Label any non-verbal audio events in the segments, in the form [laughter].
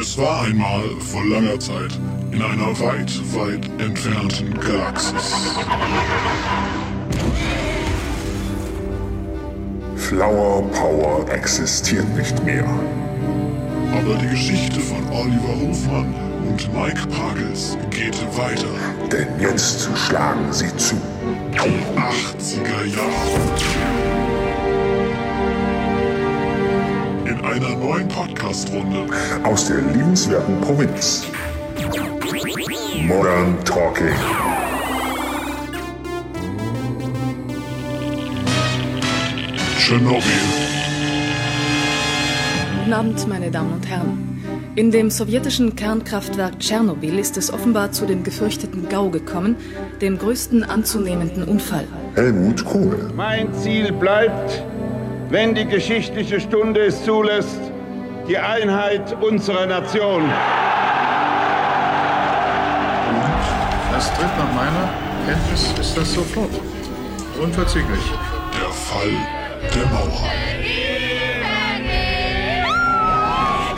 Es war einmal vor langer Zeit in einer weit, weit entfernten Galaxis. Flower Power existiert nicht mehr. Aber die Geschichte von Oliver Hofmann und Mike Pagels geht weiter. Denn jetzt schlagen sie zu. Die 80er Jahre. Einer neuen Podcast-Runde Aus der liebenswerten Provinz. Modern Talking. Tschernobyl. Guten Abend, meine Damen und Herren. In dem sowjetischen Kernkraftwerk Tschernobyl ist es offenbar zu dem gefürchteten GAU gekommen, dem größten anzunehmenden Unfall. Helmut Kohl. Mein Ziel bleibt, wenn die geschichtliche Stunde es zulässt, die Einheit unserer Nation. Das tritt nach meiner Kenntnis ist das sofort. Unverzüglich. Der Fall der Mauer.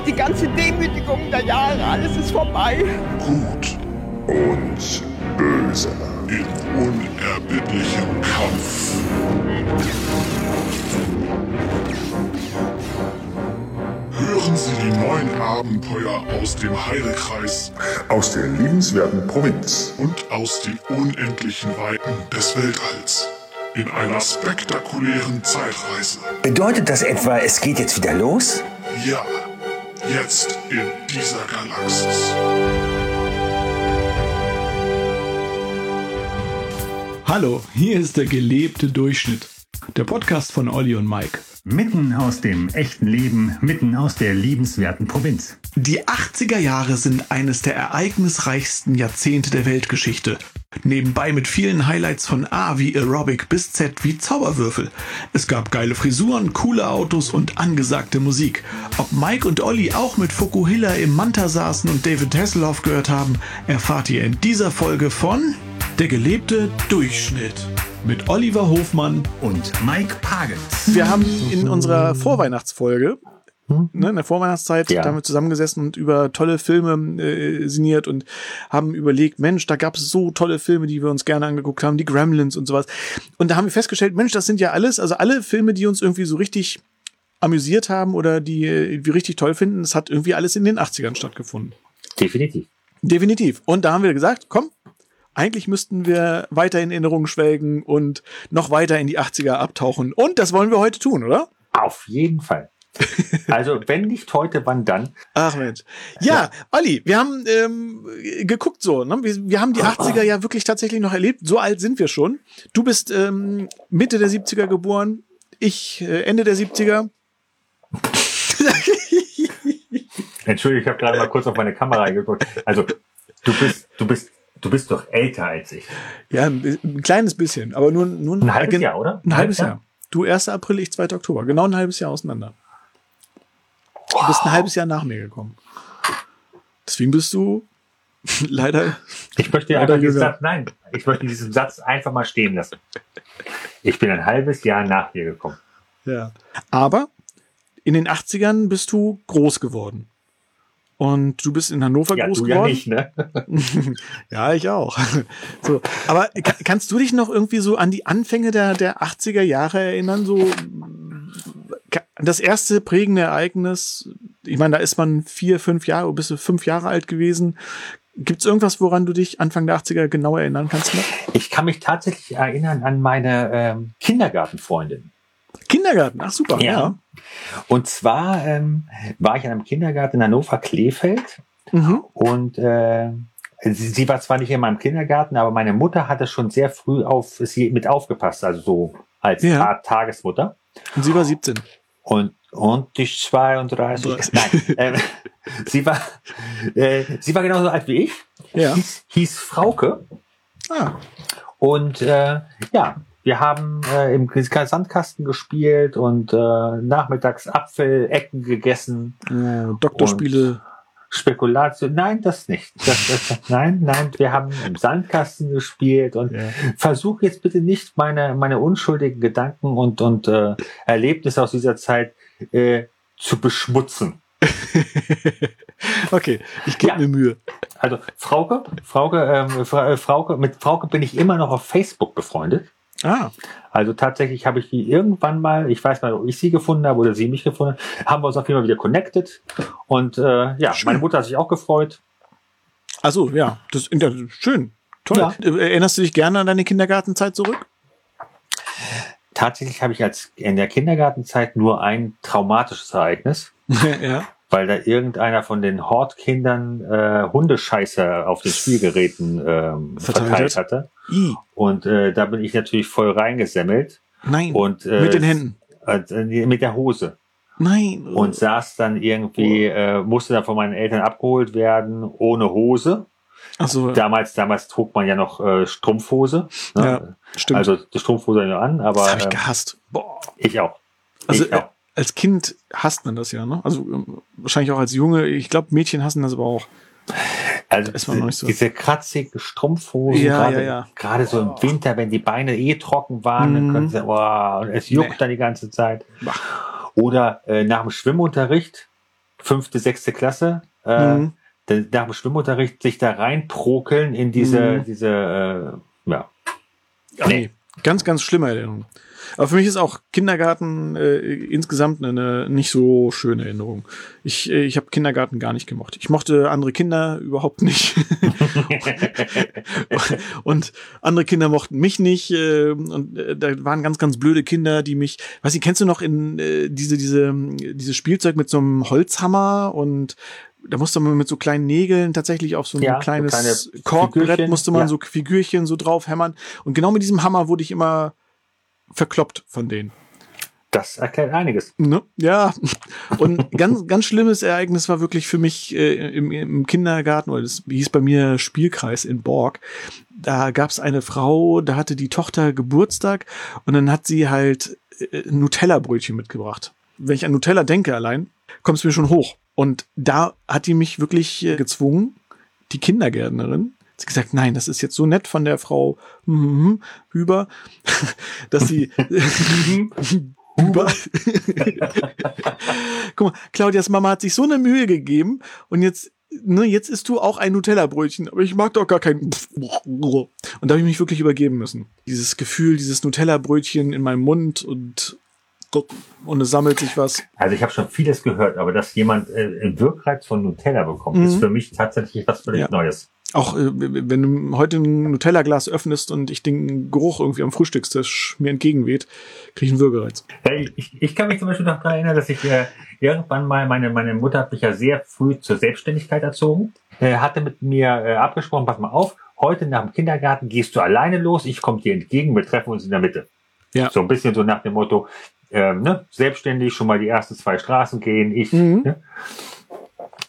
Die ganze Demütigung der Jahre, alles ist vorbei. Gut Und böse. In unerbittlichem Kampf. Hören Sie die neuen Abenteuer aus dem Heidekreis Aus der liebenswerten Provinz. und aus den unendlichen Weiten des Weltalls. In einer spektakulären Zeitreise. Bedeutet das etwa, es geht jetzt wieder los? Ja, jetzt in dieser Galaxis. Hallo, hier ist der gelebte Durchschnitt. Der Podcast von Olli und Mike. Mitten aus dem echten Leben, mitten aus der liebenswerten Provinz. Die 80er Jahre sind eines der ereignisreichsten Jahrzehnte der Weltgeschichte. Nebenbei mit vielen Highlights von A wie Aerobic bis Z wie Zauberwürfel. Es gab geile Frisuren, coole Autos und angesagte Musik. Ob Mike und Olli auch mit Fukuhila im Manta saßen und David Hasselhoff gehört haben, erfahrt ihr in dieser Folge von Der gelebte Durchschnitt mit Oliver Hofmann Und Mike Pagels. Wir haben in unserer Vorweihnachtsfolge, ne, in der Vorweihnachtszeit, Ja. da haben wir zusammengesessen und über tolle Filme äh, sinniert und haben überlegt, Mensch, da gab es so tolle Filme, die wir uns gerne angeguckt haben, die Gremlins und sowas. Und da haben wir festgestellt, Mensch, das sind ja alles, also alle Filme, die uns irgendwie so richtig amüsiert haben oder die äh, wir richtig toll finden, das hat irgendwie alles in den 80ern stattgefunden. Definitiv. Definitiv. Und da haben wir gesagt, komm, eigentlich müssten wir weiter in Erinnerungen schwelgen und noch weiter in die 80er abtauchen. Und das wollen wir heute tun, oder? Auf jeden Fall. Also, wenn nicht heute, wann dann? Ach Mensch. Ja, Olli, wir haben ähm, geguckt so. Ne? Wir, wir haben die 80er ja wirklich tatsächlich noch erlebt. So alt sind wir schon. Du bist ähm, Mitte der 70er geboren. Ich äh, Ende der 70er. Entschuldigung, ich habe gerade mal kurz auf meine Kamera geguckt. Also, du bist, du bist, du bist doch älter als ich. Ja, ein, kleines bisschen, aber nur, nur Ein halbes Jahr, oder? Ein halbes Jahr. Du 1. April, ich 2. Oktober. Genau ein halbes Jahr auseinander. Du bist ein halbes Jahr nach mir gekommen. Deswegen bist du [laughs] leider. Ich möchte Leider einfach diesen. Satz, nein, ich möchte diesen Satz einfach mal stehen lassen. Ich bin ein halbes Jahr nach dir gekommen. Ja. Aber in den 80ern bist du groß geworden. Und du bist in Hannover Ja, groß du ja geworden. nicht, ne? [laughs] Ja, ich auch. [laughs] So, aber ka- kannst du dich noch irgendwie so an die Anfänge der, der 80er Jahre erinnern? So das erste prägende Ereignis, ich meine, da ist man vier, fünf Jahre, bist du fünf Jahre alt gewesen. Gibt es irgendwas, woran du dich Anfang der 80er genau erinnern kannst? Noch? Ich kann mich tatsächlich erinnern an meine ähm, Kindergartenfreundin. Kindergarten, ach super, ja. Und zwar ähm, war ich in einem Kindergarten in Hannover-Klefeld Mhm. und äh, sie, sie war zwar nicht in meinem Kindergarten, aber meine Mutter hatte schon sehr früh auf sie mit aufgepasst, also so als Ja. Art Tagesmutter. Und sie war 17. Und, und die 32. Nein, ähm, sie war äh, sie war genauso alt wie ich. Ja. Hieß, hieß Frauke. Ah, Und äh, ja, wir haben äh, im Sandkasten gespielt und äh, nachmittags Apfelecken gegessen. äh, Doktorspiele. Spekulation, nein, das nicht. Das, das, [laughs] nein, nein, wir haben im Sandkasten gespielt und Ja. versuch jetzt bitte nicht meine, meine unschuldigen Gedanken und, und äh, Erlebnisse aus dieser Zeit äh, zu beschmutzen. [laughs] Okay, ich gebe Ja. mir Mühe. Also Frauke, Frauke, ähm, Fra- äh, Frauke, mit Frauke bin ich immer noch auf Facebook befreundet. Ah, Also tatsächlich habe ich die irgendwann mal, ich weiß mal, ob ich sie gefunden habe oder sie mich gefunden hat, haben wir uns auf jeden Fall wieder connected. Und äh, ja, Schön. meine Mutter hat sich auch gefreut. also ja, das ja, schön. Toll. Ja. Äh, Erinnerst du dich gerne an deine Kindergartenzeit zurück? Tatsächlich habe ich als in der Kindergartenzeit nur ein traumatisches Ereignis, [laughs] ja. weil da irgendeiner von den Hortkindern äh, Hundescheiße auf den Spielgeräten ähm, Verteilt verteilt, hat? hatte. I. Und äh, da bin ich natürlich voll reingesemmelt. Nein. Und, äh, Mit den Händen. Äh, mit der Hose. Nein. Und saß dann irgendwie, äh, musste dann von meinen Eltern abgeholt werden, ohne Hose. Achso, Damals, damals trug man ja noch äh, Strumpfhose. Ne? Ja, stimmt. Also die Strumpfhose noch an, aber das habe ich äh, gehasst. Boah. ich auch. Also ich auch. äh, als Kind hasst man das ja, ne? Also ähm, wahrscheinlich auch als Junge. Ich glaube, Mädchen hassen das aber auch. Also nicht so. diese kratzige Strumpfhose, Ja, gerade, ja, ja. gerade so im Winter, wenn die Beine eh trocken waren, dann Mhm. können sie, oh, es juckt Nee. dann die ganze Zeit. Oder äh, nach dem Schwimmunterricht, fünfte, sechste Klasse, äh, Mhm. dann nach dem Schwimmunterricht sich da reinprokeln in diese, Mhm. diese, äh, ja. Nee. Ganz, ganz schlimme Erinnerung. Aber für mich ist auch Kindergarten äh, insgesamt eine, nicht so schöne Erinnerung. Ich, äh, ich habe Kindergarten gar nicht gemocht. Ich mochte andere Kinder überhaupt nicht. [laughs] und andere Kinder mochten mich nicht. Äh, und äh, da waren ganz, ganz blöde Kinder, die mich. Weiß nicht, kennst du noch in äh, diese, diese, dieses Spielzeug mit so einem Holzhammer und da musste man mit so kleinen Nägeln tatsächlich auf so ein Ja, so kleines kleine Korkbrett Figürchen, musste man ja. so Figürchen so drauf hämmern. Und genau mit diesem Hammer wurde ich immer verkloppt von denen. Das erklärt einiges. Ne? Ja. Und ganz, ganz schlimmes Ereignis war wirklich für mich äh, im, im Kindergarten, oder das hieß bei mir Spielkreis in Borg. Da gab es eine Frau, da hatte die Tochter Geburtstag und dann hat sie halt äh, Nutella-Brötchen mitgebracht. Wenn ich an Nutella denke allein, kommt es mir schon hoch. Und da hat die mich wirklich äh, gezwungen, die Kindergärtnerin, hat sie gesagt, nein, das ist jetzt so nett von der Frau mhm, Hüber, [laughs] dass sie [laughs] Hüber. [laughs] Guck mal, Claudias Mama hat sich so eine Mühe gegeben und jetzt, ne, jetzt isst du auch ein Nutella-Brötchen, aber ich mag doch gar kein. Und da habe ich mich wirklich übergeben müssen. Dieses Gefühl, dieses Nutella-Brötchen in meinem Mund und und es sammelt sich was. Also ich habe schon vieles gehört, aber dass jemand äh, einen Wirkreiz von Nutella bekommt, Mhm. ist für mich tatsächlich etwas völlig Ja. Neues. Auch äh, wenn du heute ein Nutella-Glas öffnest und ich den Geruch irgendwie am Frühstückstisch mir entgegenweht, kriege ich einen Würgereiz. Ich, ich kann mich zum Beispiel noch daran erinnern, dass ich äh, irgendwann mal, meine, meine Mutter hat mich ja sehr früh zur Selbstständigkeit erzogen, äh, hatte mit mir äh, abgesprochen, pass mal auf, heute nach dem Kindergarten gehst du alleine los, ich komme dir entgegen, wir treffen uns in der Mitte. Ja. So ein bisschen so nach dem Motto, ähm, ne, selbstständig, schon mal die ersten zwei Straßen gehen, ich. Mhm. Ne?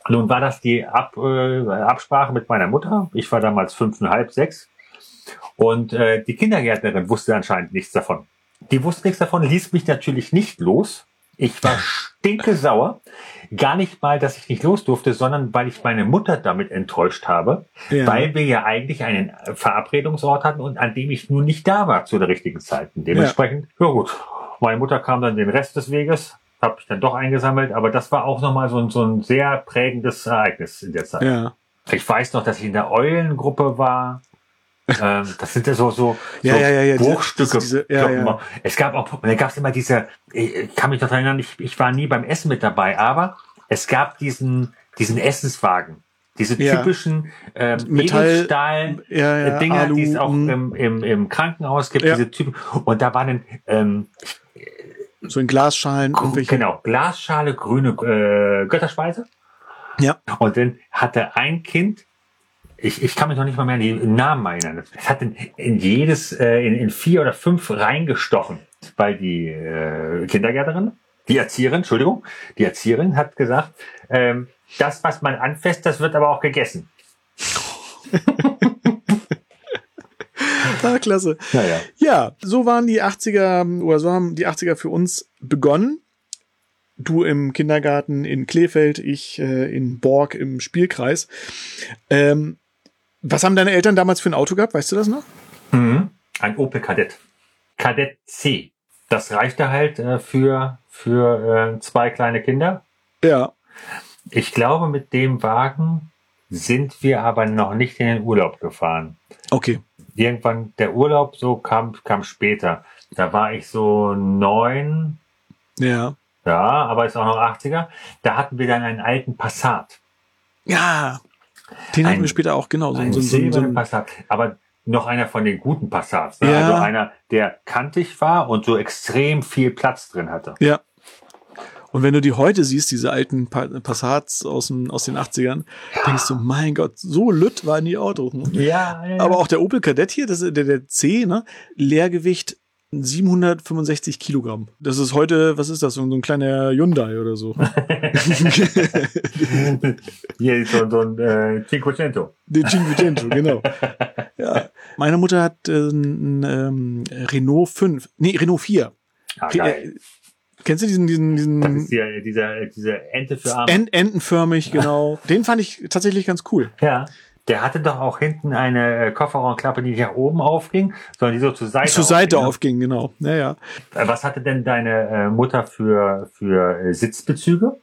Nun war das die Ab, äh, Absprache mit meiner Mutter. Ich war damals fünfeinhalb, sechs. Und äh, die Kindergärtnerin wusste anscheinend nichts davon. Die wusste nichts davon, ließ mich natürlich nicht los. Ich war stinke sauer. Gar nicht mal, dass ich nicht los durfte, sondern weil ich meine Mutter damit enttäuscht habe, Ja. weil wir ja eigentlich einen Verabredungsort hatten und an dem ich nun nicht da war zu der richtigen Zeit. Und dementsprechend, ja, gut, meine Mutter kam dann den Rest des Weges, habe ich dann doch eingesammelt, aber das war auch nochmal so, ein- so ein sehr prägendes Ereignis in der Zeit. Ja. Ich weiß noch, dass ich in der Eulengruppe war. [laughs] ähm, das sind ja so, so, so Ja, ja, ja, ja, diese- Bruchstücke. diese- ja, ja. Es gab auch, und da gab es immer diese, ich kann mich noch daran erinnern, ich, ich war nie beim Essen mit dabei, aber es gab diesen, diesen Essenswagen. Diese Ja. typischen ähm, Metall- Edelstahl Ja, ja, äh, Dinger, Alu, die es auch im, im, im Krankenhaus gibt, Ja. diese Typen. Und da waren ähm, So in Glasschalen. genau Glasschale, grüne äh, Götterspeise. Ja. Und dann hatte ein Kind, ich, ich kann mich noch nicht mal mehr an die Namen erinnern. Es hat in, in jedes, äh, in, in vier oder fünf reingestochen, weil die äh, Kindergärtnerin, die Erzieherin, Entschuldigung, die Erzieherin hat gesagt, ähm, das, was man anfasst, das wird aber auch gegessen. [laughs] Ah, klasse. Naja. Ja, so waren die 80er oder so haben die 80er für uns begonnen. Du im Kindergarten in Kleefeld, ich äh, in Borg im Spielkreis. Ähm, was haben deine Eltern damals für ein Auto gehabt? Weißt du das noch? Mhm. Ein Opel Kadett. Kadett C. Das reichte halt äh, für, für äh, zwei kleine Kinder. Ja. Ich glaube, mit dem Wagen sind wir aber noch nicht in den Urlaub gefahren. Okay. Irgendwann, der Urlaub so kam, kam später. Da war ich so neun, Ja. ja, aber ist auch noch 80er. Da hatten wir dann einen alten Passat. Ja. Den hatten Ein- wir später auch, genau. So, Ein so, so, so, Passat. Aber noch einer von den guten Passats. Ne? Ja. Also einer, der kantig war und so extrem viel Platz drin hatte. Ja. Und wenn du die heute siehst, diese alten Pa- Passats aus, den- aus den 80ern, denkst du, mein Gott, so lütt waren die Autos. Ne? Ja, ja. Aber auch der Opel Kadett hier, das ist der, der C, ne? Leergewicht 765 Kilogramm. Das ist heute, was ist das, so ein, kleiner Hyundai oder so. [laughs] Hier ist so, so ein äh, Cinquecento. Den Cinquecento, genau. Ja. Meine Mutter hat äh, ein ähm, Renault 5, nee, Renault 4. Ah, geil. Kennst du diesen, diesen, Das diesen ist hier, dieser, diese Ente für Arme. en entenförmig, genau. [laughs] Den fand ich tatsächlich ganz cool. Ja. Der hatte doch auch hinten eine äh, Kofferraumklappe, die nicht nach oben aufging, sondern die so zur Seite Zur Seite aufging, aufging, genau. Naja. ne? Äh, Was hatte denn deine äh, Mutter für, für Sitzbezüge?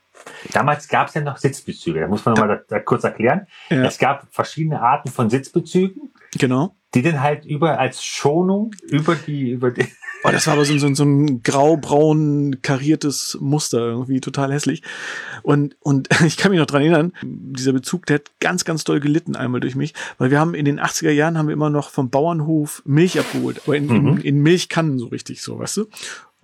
Damals gab es ja noch Sitzbezüge. Da muss man nochmal das, das kurz erklären. Ja. Es gab verschiedene Arten von Sitzbezügen, Genau. die dann halt über als Schonung über die über die Oh, das war aber so, so, so ein grau-braun kariertes Muster, irgendwie total hässlich. Und, und [laughs] ich kann mich noch dran erinnern, dieser Bezug, der hat ganz, ganz doll gelitten einmal durch mich, weil wir haben in den 80er Jahren haben wir immer noch vom Bauernhof Milch abgeholt, aber in, in, in Milchkannen so richtig so, weißt du?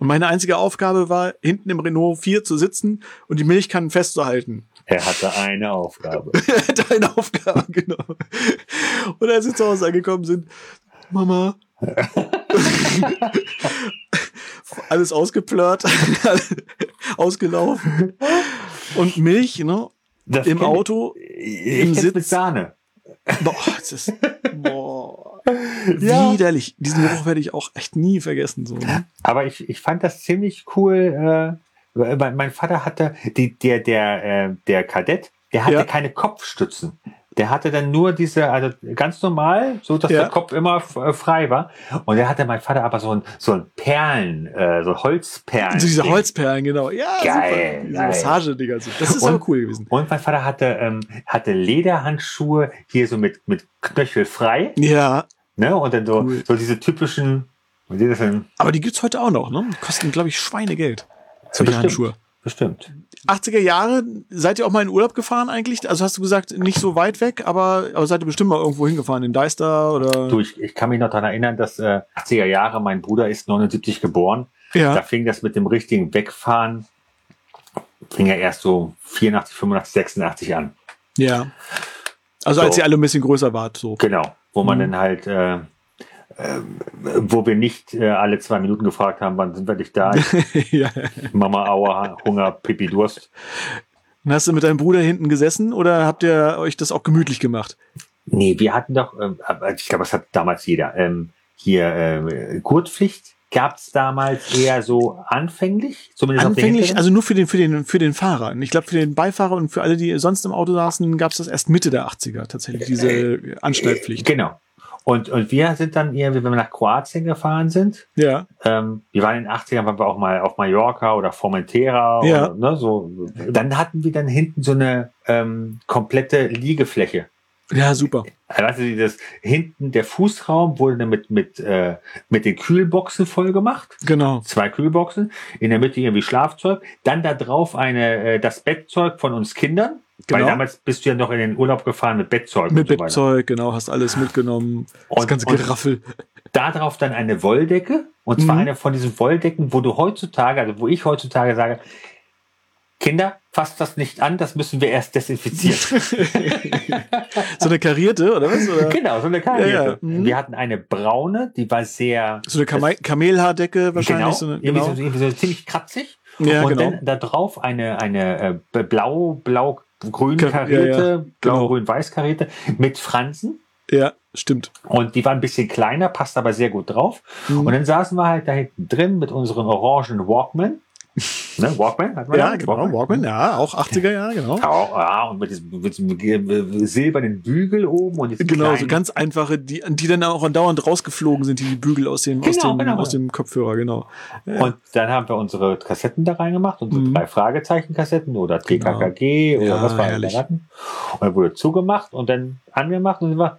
Und meine einzige Aufgabe war, hinten im Renault 4 zu sitzen und die Milchkannen festzuhalten. er hatte eine Aufgabe. [laughs] Deine Aufgabe, genau. Und als wir zu Hause angekommen sind, Mama, [laughs] alles ausgeplört, [laughs] ausgelaufen. Und Milch, ne? Das Im kenn ich. Auto, Ich im kenn's mit Sitz. Sahne. Boah, das ist boah, Ja. widerlich. Diesen Geruch werde ich auch echt nie vergessen. So, ne? Aber ich, ich fand das ziemlich cool. Äh, mein, mein Vater hatte, die, der, der, äh, der Kadett, der hatte Ja. keine Kopfstützen. Der hatte dann nur diese, also ganz normal, so dass Ja. der Kopf immer äh, frei war. Und der hatte mein Vater aber so ein, so ein Perlen, äh, so Holzperlen. So diese Holzperlen, genau. Ja, Geil, super. Diese geil. Massage-Dinger. so. Das ist Und- aber cool gewesen. Und mein Vater hatte, ähm, hatte Lederhandschuhe hier so mit, mit Knöchel frei, Ja, ne? Und dann so, Cool. so diese typischen, wie sieht das denn? aber die gibt's heute auch noch, ne? Die kosten, glaube ich, Schweinegeld. Solche bestimmt. Handschuhe. Bestimmt. 80er Jahre, seid ihr auch mal in Urlaub gefahren eigentlich? Also hast du gesagt, nicht so weit weg, aber, aber seid ihr bestimmt mal irgendwo hingefahren, in Deister oder? Du, ich, ich kann mich noch daran erinnern, dass äh, 80er Jahre, mein Bruder ist 79 geboren. Da ja, fing das mit dem richtigen Wegfahren, fing ja erst so 84, 85, 86 an. ja. Also als So. ihr alle ein bisschen größer wart, so. Genau. Wo man Mhm. dann halt, äh, wo wir nicht äh, alle zwei Minuten gefragt haben, wann sind wir nicht da? [laughs] ja. Mama, Aua, Hunger, Pipi, Durst. Und hast du mit deinem Bruder hinten gesessen oder habt ihr euch das auch gemütlich gemacht? Nee, wir hatten doch, aber ich glaube, das hat damals jeder. Ähm, hier äh, Gurtpflicht gab es damals eher so anfänglich, zumindest Anfänglich, also nur für den, für den, für den Fahrer. Ich glaube, für den Beifahrer und für alle, die sonst im Auto saßen, gab es das erst Mitte der 80er tatsächlich, diese Anschnallpflicht. Genau. Und, und wir sind dann eher, wenn wir nach Kroatien gefahren sind, Ja, ähm, wir waren in den 80ern, waren wir auch mal auf Mallorca oder Formentera. Ja. Oder, ne, so. Dann hatten wir dann hinten so eine ähm, komplette Liegefläche. ja, super. Also, du, das, hinten der Fußraum wurde dann mit, mit, äh, mit den Kühlboxen voll gemacht. Genau. Zwei Kühlboxen. In der Mitte irgendwie Schlafzeug. Dann da drauf eine, äh, das Bettzeug von uns Kindern. Weil Genau. damals bist du ja noch in den Urlaub gefahren mit Bettzeug. Mit so. Bettzeug, genau, hast alles mitgenommen. das Und- ganze und- Geraffel. da drauf dann eine Wolldecke. Und zwar Mhm. eine von diesen Wolldecken, wo du heutzutage, also wo ich heutzutage sage, Kinder, fasst das nicht an, das müssen wir erst desinfizieren. [laughs] So eine karierte, oder was? Oder? genau, so eine Karierte. Ja, ja, mhm. Wir hatten eine braune, die war sehr So eine Kame Kamelhaardecke wahrscheinlich. genau, So eine, irgendwie, genau. so, irgendwie so ziemlich kratzig. Ja, und genau. dann da drauf eine, eine äh, blau, blau, grün Ka- ja, karierte, ja, blau, genau. karierte mit Fransen. Ja, stimmt. Und die war ein bisschen kleiner, passt aber sehr gut drauf. Mhm. Und dann saßen wir halt da hinten drin mit unseren orangen Walkman. Ne? Walkman? Hat man Ja, genau, Walkman, ja, auch 80er Jahre, genau. Auch, ja, und mit diesem, mit diesem silbernen Bügel oben und Genau, so kleinen- ganz einfache, die, die dann auch andauernd rausgeflogen sind, die Bügel aus dem, aus Genau, dem, genau. aus dem Kopfhörer, genau. Und dann haben wir unsere Kassetten da reingemacht, unsere Mhm. drei Fragezeichen-Kassetten oder TKKG Genau. Ja, oder was wir hatten. Und dann wurde zugemacht und dann angemacht und sind wir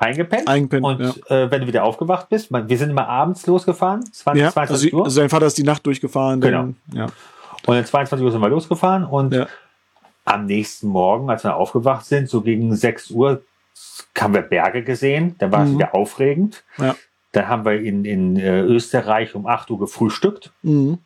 eingepennt. Eingepennt, und ja. äh, wenn du wieder aufgewacht bist, man, wir sind immer abends losgefahren, 20, Ja, 22 also, Uhr. also sein Vater ist die Nacht durchgefahren. Dann, ja. Und um 22 Uhr sind wir losgefahren und Ja. am nächsten Morgen, als wir aufgewacht sind, so gegen 6 Uhr, haben wir Berge gesehen. Dann war es Mhm. wieder aufregend. Ja. Dann haben wir in, in äh, Österreich um 8 Uhr gefrühstückt. Mhm.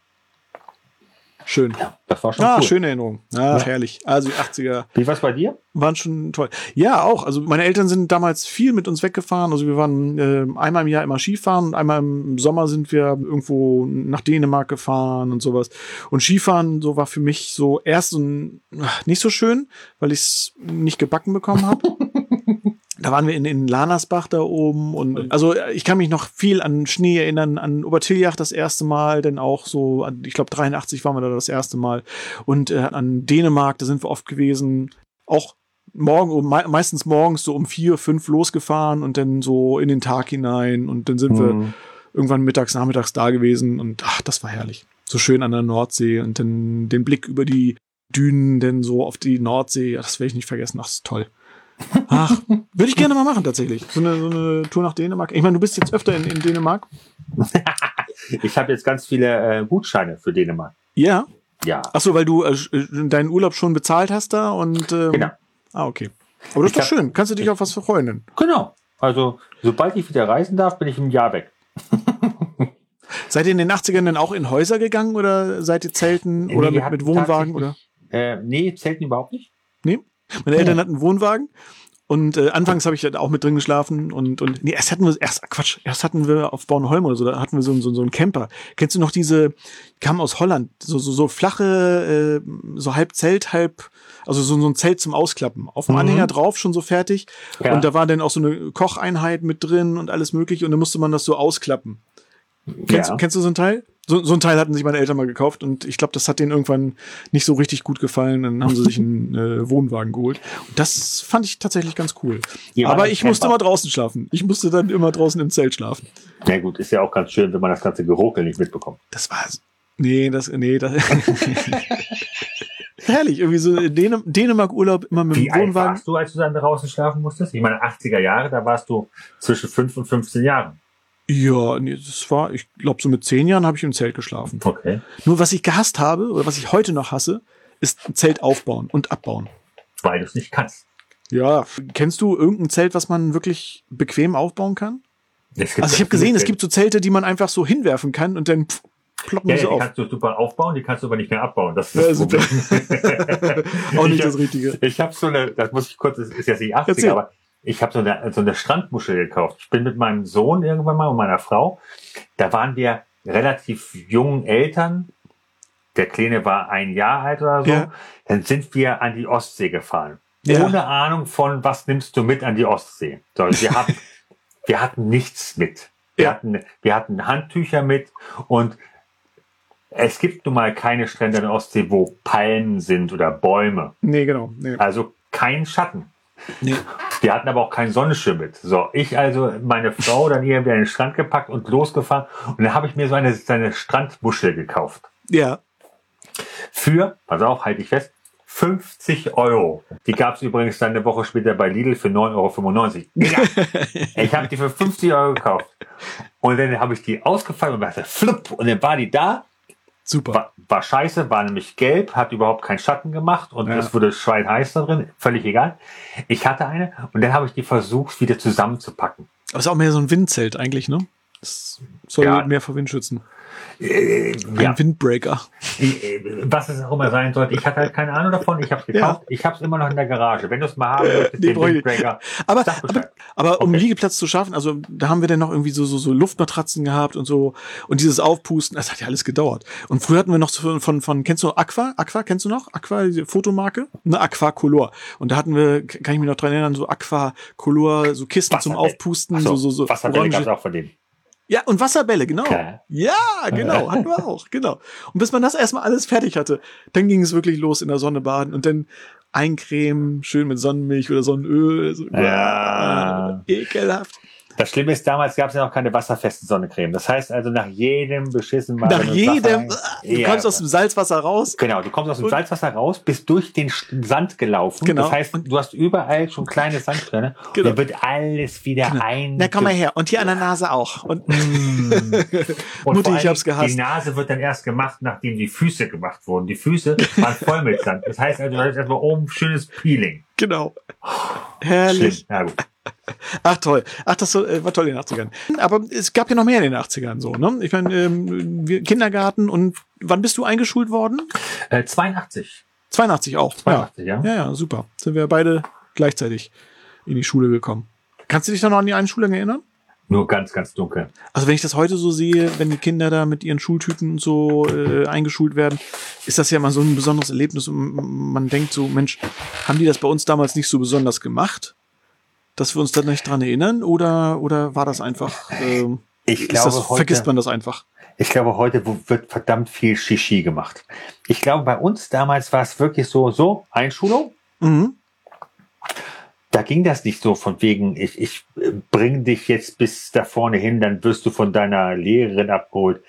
Schön. Das war schon Ah, cool. schöne Erinnerung. Ach, Ja. herrlich. Also die 80er Wie war's bei dir? waren schon toll. Ja, auch. Also meine Eltern sind damals viel mit uns weggefahren. Also wir waren äh, einmal im Jahr immer Skifahren und einmal im Sommer sind wir irgendwo nach Dänemark gefahren und sowas. Und Skifahren so war für mich so erst so ein, ach, nicht so schön, weil ich es nicht gebacken bekommen habe. [laughs] Da waren wir in, in Lanersbach da oben und also äh, ich kann mich noch viel an Schnee erinnern, an Obertiljach das erste Mal, denn auch so, ich glaube 83 waren wir da das erste Mal und äh, an Dänemark, da sind wir oft gewesen, auch morgen, um, me meistens morgens so um vier, fünf losgefahren und dann so in den Tag hinein und dann sind wir Mhm. irgendwann mittags, nachmittags da gewesen und ach, das war herrlich. So schön an der Nordsee und dann den Blick über die Dünen, denn so auf die Nordsee, ja, das werde ich nicht vergessen, ach, das ist toll. Ach, würde ich gerne mal machen tatsächlich. So eine, so eine Tour nach Dänemark. Ich meine, du bist jetzt öfter in, in Dänemark. [laughs] Ich habe jetzt ganz viele äh, Gutscheine für Dänemark. Ja. Ja. Ach so, weil du äh, deinen Urlaub schon bezahlt hast da und ähm, Genau. Ah, okay. Aber das ist Ich doch hab- schön. Kannst du dich auf was freuen? Genau. Also, sobald ich wieder reisen darf, bin ich ein Jahr weg. [laughs] Seid ihr in den 80ern denn auch in Häuser gegangen oder seid ihr Zelten Nee, oder mit, mit Wohnwagen oder? Äh, nee, Zelten überhaupt nicht. Nee. Meine Eltern hatten einen Wohnwagen und äh, anfangs habe ich da auch mit drin geschlafen und und nee, erst hatten wir erst Quatsch, erst hatten wir auf Bornholm oder so, da hatten wir so, so, so einen Camper. Kennst du noch diese kamen aus Holland, so so, so flache äh, so halb Zelt, halb also so, so ein Zelt zum Ausklappen. Auf dem Mhm. Anhänger drauf schon so fertig Ja. und da war dann auch so eine Kocheinheit mit drin und alles mögliche und dann musste man das so ausklappen. Kennst, Ja. kennst du so ein Teil? So, so ein Teil hatten sich meine Eltern mal gekauft und ich glaube, das hat denen irgendwann nicht so richtig gut gefallen. Dann haben sie sich einen [laughs] äh, Wohnwagen geholt. Und das fand ich tatsächlich ganz cool. Aber ich musste immer draußen schlafen. Ich musste dann immer draußen im Zelt schlafen. Na gut, ist ja auch ganz schön, wenn man das ganze Geruckel nicht mitbekommt. Das war nee, das nee, das [laughs] herrlich. Irgendwie so Dänem Dänemark-Urlaub immer mit Wie dem alt Wohnwagen. warst du, als du dann draußen schlafen musstest? Ich meine, 80er Jahre, da warst du zwischen 5 und 15 Jahren. Ja, nee, das war, ich glaube, so mit zehn Jahren habe ich im Zelt geschlafen. Okay. Nur was ich gehasst habe oder was ich heute noch hasse, ist ein Zelt aufbauen und abbauen. Weil du es nicht kannst. Ja, kennst du irgendein Zelt, was man wirklich bequem aufbauen kann? Also ich habe gesehen, es gibt so Zelte, die man einfach so hinwerfen kann und dann pff, ploppen ja, die ja, die auf. kannst du super aufbauen, die kannst du aber nicht mehr abbauen. Das ist Ja, das super. Problem. [laughs] Auch nicht Ich hab- das Richtige. Ich habe so eine, das muss ich kurz, das ist jetzt nicht 80, Erzähl. aber ich habe so eine, so eine Strandmuschel gekauft. Ich bin mit meinem Sohn irgendwann mal und meiner Frau, da waren wir relativ jungen Eltern. Der Kleine war ein Jahr alt oder so. Ja. Dann sind wir an die Ostsee gefahren. Ja. Ohne Ahnung von, was nimmst du mit an die Ostsee. So, wir hatten, [laughs] wir hatten nichts mit. Wir Ja. hatten, wir hatten Handtücher mit und es gibt nun mal keine Strände an der Ostsee, wo Palmen sind oder Bäume. Nee, genau. Nee. Also kein Schatten. Nee. Wir hatten aber auch keinen Sonnenschirm mit. So, ich also meine Frau dann irgendwie an den Strand gepackt und losgefahren. Und dann habe ich mir so eine, so eine Strandmuschel gekauft. Ja. Für, pass auf, halte ich fest, 50 Euro. Die gab es übrigens dann eine Woche später bei Lidl für 9,95 Euro. Ja, [laughs] ich habe die für 50 Euro gekauft. Und dann habe ich die ausgefallen und dachte, flupp, und dann war die da. Super. War, war scheiße, war nämlich gelb, hat überhaupt keinen Schatten gemacht und Ja. es wurde schweinheiß da drin, völlig egal. Ich hatte eine und dann habe ich die versucht, wieder zusammenzupacken. Aber ist auch mehr so ein Windzelt eigentlich, ne? Das soll Ja. mehr vor Wind schützen. Äh, Ein ja, Windbreaker. äh, was es auch immer sein sollte. Ich hatte halt keine Ahnung davon. Ich habe es gekauft. Ich habe es immer noch in der Garage. Wenn du es mal haben [laughs] möchtest, Nee, den. Windbreaker, Aber, aber, aber um Okay. Liegeplatz zu schaffen, also da haben wir dann noch irgendwie so, so, so Luftmatratzen gehabt und so. Und dieses Aufpusten, das hat ja alles gedauert. Und früher hatten wir noch so von, von, von kennst du Aqua? Aqua, kennst du noch? Aqua, die Fotomarke? Eine Aqua Color. Und da hatten wir, kann ich mich noch dran erinnern, so Aqua Color, so Kisten zum Wasserwelle. Aufpusten, so, so, so. Wasserwelle orange- gab es auch von denen. Ja, und Wasserbälle, genau. Ja. Ja, genau, hatten wir auch, genau. Und bis man das erstmal alles fertig hatte, dann ging es wirklich los in der Sonne baden und dann eincremen, schön mit Sonnenmilch oder Sonnenöl. So, Ja. Ekelhaft. Das Schlimme ist, damals gab es ja noch keine wasserfesten Sonnencreme. Das heißt also, nach jedem beschissen Mal, Nach jedem, Wasser- du Ja. kommst aus dem Salzwasser raus. Genau, du kommst aus dem Salzwasser raus, bist durch den Sand gelaufen. Genau. Das heißt, du hast überall schon kleine Sandkörner. [laughs] Genau. Und dann wird alles wieder ein. Na, komm mal her. Und hier an der Nase auch. Und [laughs] Und Mutti, ich hab's gehasst. Die Nase wird dann erst gemacht, nachdem die Füße gemacht wurden. Die Füße waren voll mit Sand. Das heißt also, du hattest erstmal oben schönes Peeling. Genau. Schlimm. Herrlich. Ja, gut. Ach toll. Ach, das äh, war toll in den 80ern. Aber es gab ja noch mehr in den 80ern so, ne? Ich meine, ähm, Kindergarten und wann bist du eingeschult worden? Äh, 82. 82 auch. 82, ja. Ja, ja, super. Sind wir beide gleichzeitig in die Schule gekommen. Kannst du dich da noch an die einen Schulgang erinnern? Nur ganz, ganz dunkel. Also wenn ich das heute so sehe, wenn die Kinder da mit ihren Schultüten so äh, eingeschult werden, ist das ja mal so ein besonderes Erlebnis und man denkt so, Mensch, haben die das bei uns damals nicht so besonders gemacht, dass wir uns da nicht dran erinnern oder oder war das einfach? Ähm, Ich glaube, das, heute, vergisst man das einfach? ich glaube, heute wird verdammt viel Shishi gemacht. Ich glaube, bei uns damals war es wirklich so, so, Einschulung. Mhm. Da ging das nicht so von wegen, ich, ich äh, bring dich jetzt bis da vorne hin, dann wirst du von deiner Lehrerin abgeholt.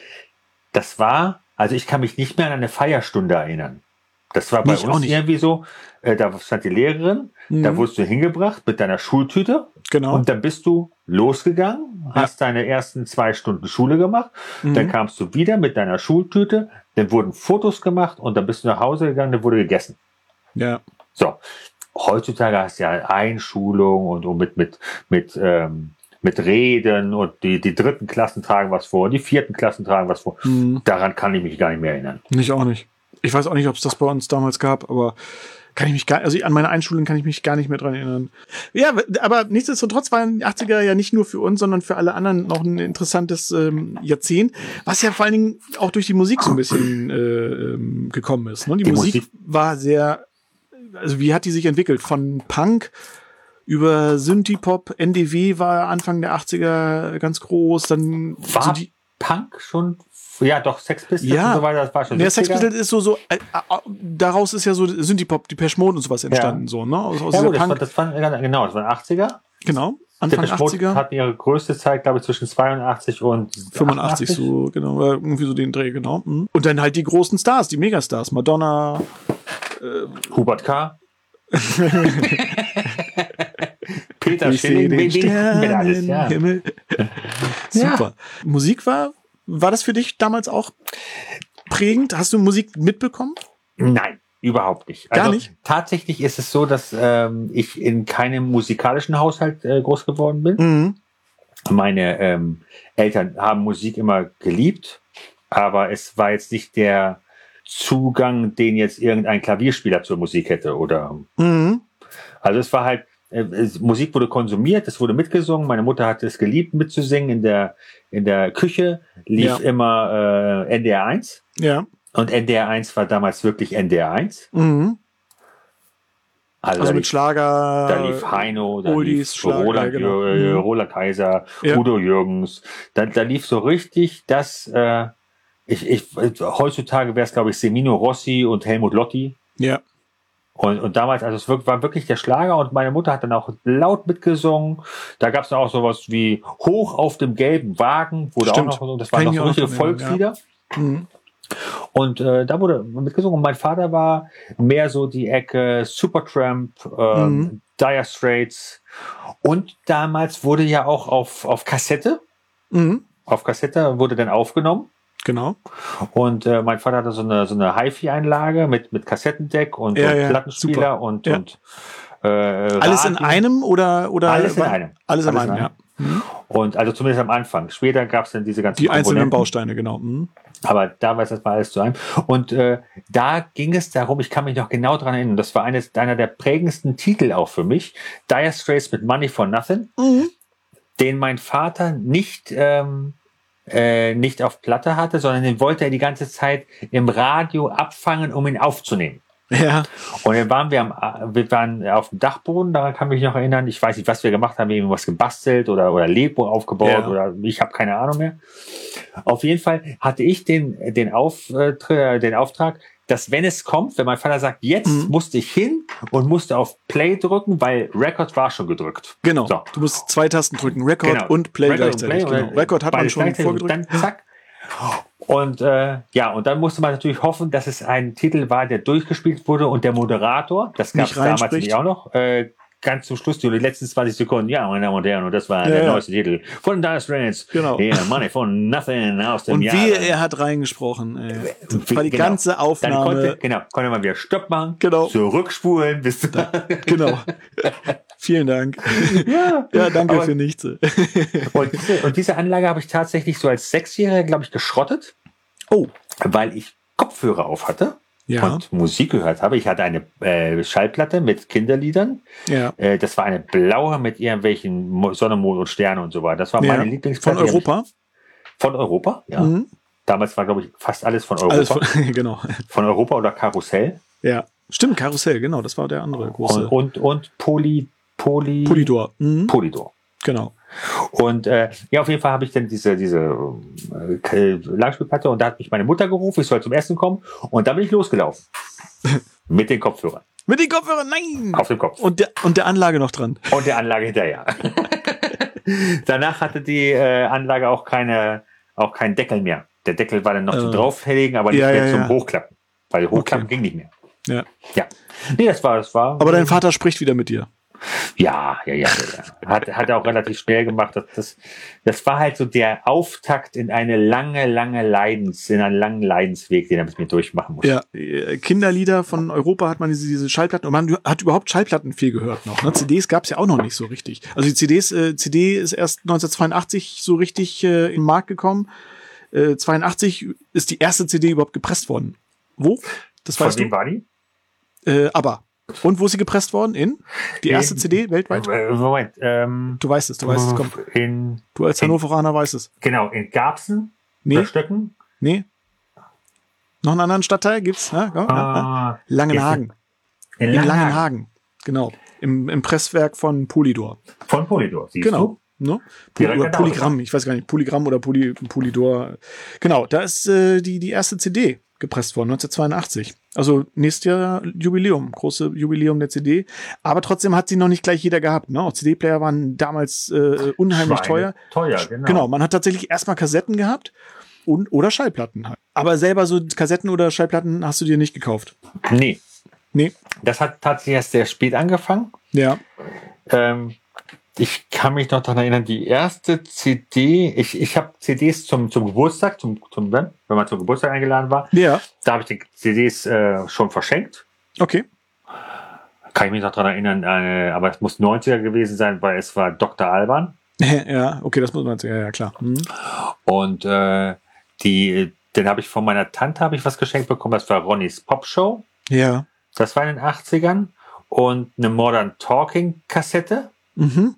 Das war, also ich kann mich nicht mehr an eine Feierstunde erinnern. Das war bei auch uns nicht. irgendwie so, äh, da stand die Lehrerin, da Mhm. wurdest du hingebracht mit deiner Schultüte Genau. und dann bist du losgegangen, hast deine ersten zwei Stunden Schule gemacht, Mhm. dann kamst du wieder mit deiner Schultüte, dann wurden Fotos gemacht und dann bist du nach Hause gegangen, dann wurde gegessen. ja. So, heutzutage hast du ja Einschulung und, und mit, mit, mit, ähm, mit Reden und die, die dritten Klassen tragen was vor, die vierten Klassen tragen was vor. Mhm. Daran kann ich mich gar nicht mehr erinnern. Ich auch nicht. Ich weiß auch nicht, ob es das bei uns damals gab, aber kann ich mich gar, also an meine Einschulung kann ich mich gar nicht mehr dran erinnern. Ja, aber nichtsdestotrotz waren die 80er ja nicht nur für uns, sondern für alle anderen noch ein interessantes ähm, Jahrzehnt, was ja vor allen Dingen auch durch die Musik so ein bisschen äh, ähm, gekommen ist. Ne? Die, Die Musik, Musik- war sehr, also wie hat die sich entwickelt? Von Punk über Synthie-Pop, NDW war Anfang der 80er ganz groß, dann War so die, Punk schon, ja doch, Sex Pistols Ja. und so weiter, das war schon Ja, Sex 70er. Pistols ist so, so, äh, äh, daraus ist ja so Synthie-Pop, die Mode und sowas entstanden, so, ne? Aus, aus Ja, gut, das war, Punk, das war, genau, das waren 80er. genau, Anfang Mode 80er, hatten ihre größte Zeit, glaube ich, zwischen 82 und 85, 88. so, genau, äh, irgendwie so den Dreh, genau. mhm. Und dann halt die großen Stars, die Megastars, Madonna, Hubert K. [laughs] [laughs] Peter ich Schilling, den alles, ja. Sternenhimmel. Super. Musik war, war das für dich damals auch prägend? Hast du Musik mitbekommen? Nein, überhaupt nicht. Gar also, nicht? Tatsächlich ist es so, dass ähm, ich in keinem musikalischen Haushalt äh, groß geworden bin. Mhm. Meine ähm, Eltern haben Musik immer geliebt, aber es war jetzt nicht der Zugang, den jetzt irgendein Klavierspieler zur Musik hätte oder Mhm. also es war halt Musik wurde konsumiert, es wurde mitgesungen. Meine Mutter hat es geliebt mitzusingen in der in der Küche lief Ja. immer äh, NDR 1 Ja. und NDR 1 war damals wirklich NDR 1. Mhm. Also, Also mit Schlager. Da lief Heino, da Oldies, lief Schlager, Roland, ja, genau. Jür- Mhm. Roland Kaiser, Ja. Udo Jürgens. Da, da lief so richtig das, äh, ich, ich, heutzutage wäre es, glaube ich, Semino Rossi und Helmut Lotti. Ja. Und, und damals, also es war wirklich der Schlager und meine Mutter hat dann auch laut mitgesungen. Da gab es dann auch sowas wie Hoch auf dem gelben Wagen, wurde Stimmt. auch noch, das waren Kann noch ich so auch richtige noch erinnern, Volkslieder. Mhm. Und äh, da wurde mitgesungen. Und mein Vater war mehr so die Ecke Supertramp, ähm, Mhm. Dire Straits. Und damals wurde ja auch auf, auf Kassette, Mhm. auf Kassette wurde dann aufgenommen. Genau. Und äh, mein Vater hatte so eine, so eine HiFi-Einlage mit, mit Kassettendeck und, Ja, und ja, Plattenspieler super. und, Ja. und äh, Alles in Radio. einem oder oder Alles in einem. Alles in Alles in einem, ja. Und also zumindest am Anfang. Später gab es dann diese ganzen Die einzelnen. Bausteine, genau. Mhm. Aber da war es erstmal alles zu einem. Und äh, da ging es darum, ich kann mich noch genau dran erinnern, das war eines, einer der prägendsten Titel auch für mich, Dire Straits mit Money for Nothing, Mhm. den mein Vater nicht, ähm, äh, nicht auf Platte hatte, sondern den wollte er die ganze Zeit im Radio abfangen, um ihn aufzunehmen. Ja. Und dann waren wir am, wir waren auf dem Dachboden, daran kann ich mich noch erinnern. Ich weiß nicht, was wir gemacht haben, irgendwas gebastelt oder, oder Lego aufgebaut Ja. oder ich habe keine Ahnung mehr. Auf jeden Fall hatte ich den, den, Auf, äh, den Auftrag, dass wenn es kommt, wenn mein Vater sagt, jetzt Mhm. musste ich hin und musste auf Play drücken, weil Record war schon gedrückt. Genau. So. Du musst zwei Tasten drücken, Record Genau. und Play Record und gleichzeitig. Play genau. Record hat man schon und vorgedrückt. Dann zack. Und äh, ja, und dann musste man natürlich hoffen, dass es ein Titel war, der durchgespielt wurde und der Moderator, das gab es Nicht damals nämlich auch noch, äh, ganz zum Schluss, die letzten 20 Sekunden, ja, meine Damen und Herren, und das war Ja, der ja. neueste Titel von Dire Straits. Genau. Yeah, Money for Nothing aus dem Und Jahr. wie er hat reingesprochen. Ey. Das war die Genau. ganze Dann Aufnahme. konnte, genau, konnte man wieder Stopp machen, Genau. zurückspulen, bis Genau. [laughs] Vielen Dank. Ja, ja danke Aber- für nichts. und, diese, und diese Anlage habe ich tatsächlich so als Sechsjähriger, glaube ich, geschrottet. Oh. Weil ich Kopfhörer auf hatte Ja. und Musik gehört habe. Ich hatte eine äh, Schallplatte mit Kinderliedern. Ja. Äh, das war eine blaue mit irgendwelchen Mo- Sonne, Mond und Sterne und so weiter. Das war ja. meine Lieblingsplatte. Von Europa? Von Europa, ja. Mhm. Damals war, glaube ich, fast alles von Europa. Alles von, [laughs] genau. von Europa oder Karussell. Ja. Stimmt, Karussell, genau. Das war der andere große. Und, und, und Poly, Poly, Polydor. Mhm. Polydor. Genau. Und äh, ja, auf jeden Fall habe ich dann diese, diese äh, Langspielplatte und da hat mich meine Mutter gerufen, ich soll zum Essen kommen und dann bin ich losgelaufen. [laughs] Mit den Kopfhörern Mit den Kopfhörern, nein! auf dem Kopf Und der, und der Anlage noch dran. und der Anlage hinterher. [laughs] Danach hatte die äh, Anlage auch keine, auch keinen Deckel mehr. Der Deckel war dann noch zum Äh. draufhängen, aber nicht Ja, mehr ja, zum ja. Hochklappen. Weil Hochklappen Okay. ging nicht mehr. Ja. Ja. Nee, das war, das war. Aber dein Vater spricht wieder mit dir. Ja, ja, ja, ja. Hat, hat er auch relativ schnell gemacht. Das, das, das war halt so der Auftakt in eine lange, lange Leidens, in einen langen Leidensweg, den er mit mir durchmachen musste. Ja, äh, Kinderlieder von Europa hat man diese, diese Schallplatten und man hat überhaupt Schallplatten viel gehört noch. Ne? CDs gab es ja auch noch nicht so richtig. Also die CDs, äh, CD ist erst 1982 so richtig äh, in den Markt gekommen. Äh, 82 ist die erste CD überhaupt gepresst worden. Wo? Das Von weißt wem du? war die? Äh, aber. Und wo ist sie gepresst worden? In? Die erste In- CD weltweit? Äh, Moment. Ähm, Du weißt es, du weißt es, komm. In, Du als in- Hannoveraner weißt es. genau, in Garbsen? Nee. Stöcken? Nee? Noch einen anderen Stadtteil gibt's? Ja, komm. Ah, Langenhagen. in In Langenhagen. Langenhagen. Genau. Im, im Presswerk von Polydor. Von Polydor, siehst Genau. Ne? Direkt oder Polygramm, ich weiß gar nicht, Polygramm oder Poly, Polydor. Genau, da ist äh, die, die erste CD gepresst worden, 1982. Also nächstes Jahr Jubiläum, große Jubiläum der CD. Aber trotzdem hat sie noch nicht gleich jeder gehabt. Ne? Auch CD-Player waren damals äh, unheimlich Schweine- teuer. teuer, genau. Genau, man hat tatsächlich erstmal Kassetten gehabt und oder Schallplatten halt. Aber selber so Kassetten oder Schallplatten hast du dir nicht gekauft. Nee. Nee. Das hat tatsächlich erst sehr spät angefangen. Ja. Ähm, ich kann mich noch daran erinnern, die erste CD, ich, ich habe CDs zum, zum Geburtstag, zum, zum, wenn man zum Geburtstag eingeladen war, Ja. da habe ich die CDs äh, schon verschenkt. Okay. Kann ich mich noch daran erinnern, äh, aber es muss 90er gewesen sein, weil es war Dr. Alban. [laughs] ja, okay, das muss man ja, ja klar. Mhm. Und äh, die, den habe ich von meiner Tante habe ich was geschenkt bekommen, das war Ronnys Pop Show. Ja. Das war in den 80ern. Und eine Modern Talking Kassette. Mhm.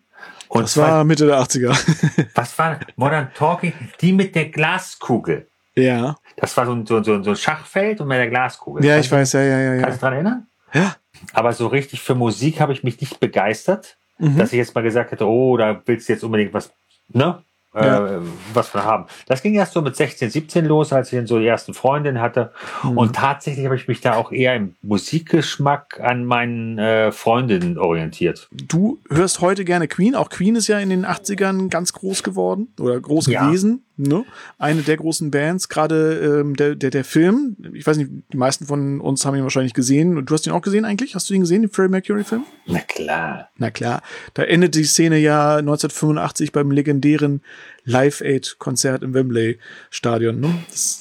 Und Das war Mitte der 80er. [laughs] was war Modern Talking? Die mit der Glaskugel. ja. Das war so ein, so, so ein Schachfeld und mit der Glaskugel. Ja, Kannst ich weiß, ja, ja, ja, Kannst du ja. dich daran erinnern? Ja. Aber so richtig für Musik habe ich mich nicht begeistert, Mhm. dass ich jetzt mal gesagt hätte, oh, da willst du jetzt unbedingt was, ne? Ja. Äh, was von haben. Das ging erst so mit 16, 17 los, als ich dann so die ersten Freundinnen hatte. Mhm. Und tatsächlich habe ich mich da auch eher im Musikgeschmack an meinen äh, Freundinnen orientiert. Du hörst heute gerne Queen. Auch Queen ist ja in den 80ern ganz groß geworden oder groß Ja. gewesen. Ne? Eine der großen Bands. Gerade ähm, der, der, der Film, ich weiß nicht, die meisten von uns haben ihn wahrscheinlich gesehen. Und du hast ihn auch gesehen eigentlich? Hast du ihn gesehen, den Freddie Mercury-Film? Na klar. Na klar. Da endet die Szene ja 1985 beim legendären Live-Aid-Konzert im Wembley-Stadion. Ne?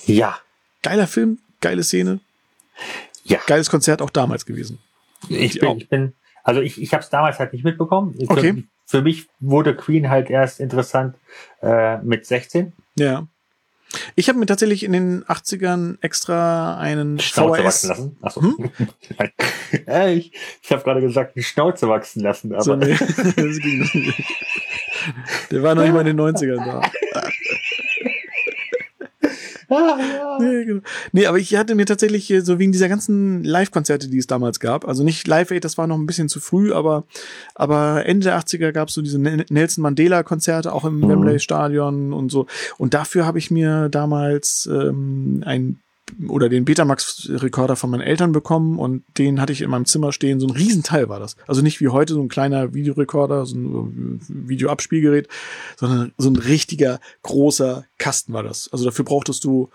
Ja. geiler Film, geile Szene. Ja. Geiles Konzert auch damals gewesen. Ich bin, ich bin, also ich, ich habe es damals halt nicht mitbekommen. Für- Okay. Für mich wurde Queen halt erst interessant äh, mit 16. Ja. Ich habe mir tatsächlich in den 80ern extra einen Schnauze VHS. wachsen lassen. Achso. Hm? [laughs] äh, ich ich habe gerade gesagt, die Schnauze wachsen lassen. Aber So, nee, [laughs] das ging nicht. Der war noch mal in den 90ern [laughs] da. Ah, [laughs] ja. Nee, genau. nee, aber ich hatte mir tatsächlich äh, so wegen dieser ganzen Live-Konzerte, die es damals gab, also nicht Live Aid, das war noch ein bisschen zu früh, aber, aber Ende der 80er gab es so diese Nel- Nelson Mandela-Konzerte, auch im Mhm. Wembley-Stadion und so. Und dafür habe ich mir damals ähm, ein oder den Betamax-Rekorder von meinen Eltern bekommen und den hatte ich in meinem Zimmer stehen. So ein Riesenteil war das. Also nicht wie heute so ein kleiner Videorekorder, so ein Videoabspielgerät, sondern so ein richtiger großer Kasten war das. Also dafür brauchtest du,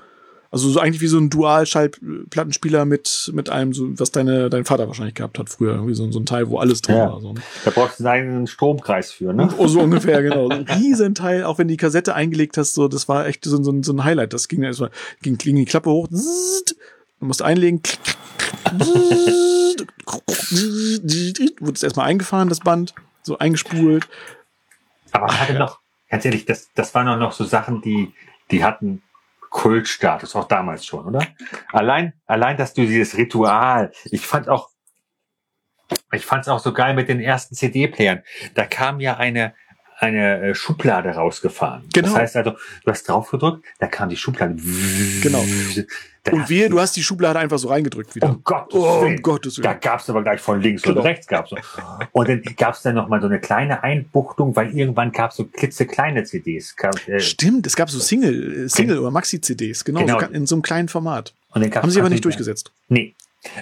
also so eigentlich wie so ein Dual-Schallplattenspieler mit, mit einem, so, was deine, dein Vater wahrscheinlich gehabt hat früher. Irgendwie so, so ein Teil, wo alles drin Ja. war. So. Da brauchst du einen Stromkreis für, ne? Oh, so ungefähr, genau. So ein Riesenteil, auch wenn du die Kassette eingelegt hast, so, das war echt so, so, so ein Highlight. Das ging erstmal, ging, ging die Klappe hoch, zzzzt, du musst einlegen, wurde es erstmal eingefahren, das Band, so eingespult. Aber hatte noch, ganz ehrlich, das, das waren auch noch so Sachen, die, die hatten Kultstatus, auch damals schon, oder? Allein, allein, dass du dieses Ritual, ich fand auch, ich fand es auch so geil mit den ersten CD-Playern. Da kam ja eine, eine äh, Schublade rausgefahren. Genau. Das heißt also, du hast drauf gedrückt, da kam die Schublade. Genau. Da Und wehe, du hast die Schublade einfach so reingedrückt wieder. Um Gottes Oh, Willen. um Gottes Da Willen. gab's aber gleich von links Genau. und rechts gab's. Und dann gab's dann noch mal so eine kleine Einbuchtung, weil irgendwann gab's so klitzekleine CDs. Äh, Stimmt, es gab so Single, äh, Single oder Maxi-CDs, genau, Genau. So, in so einem kleinen Format. und dann gab's Haben sie aber nicht natürlich- durchgesetzt. Nee.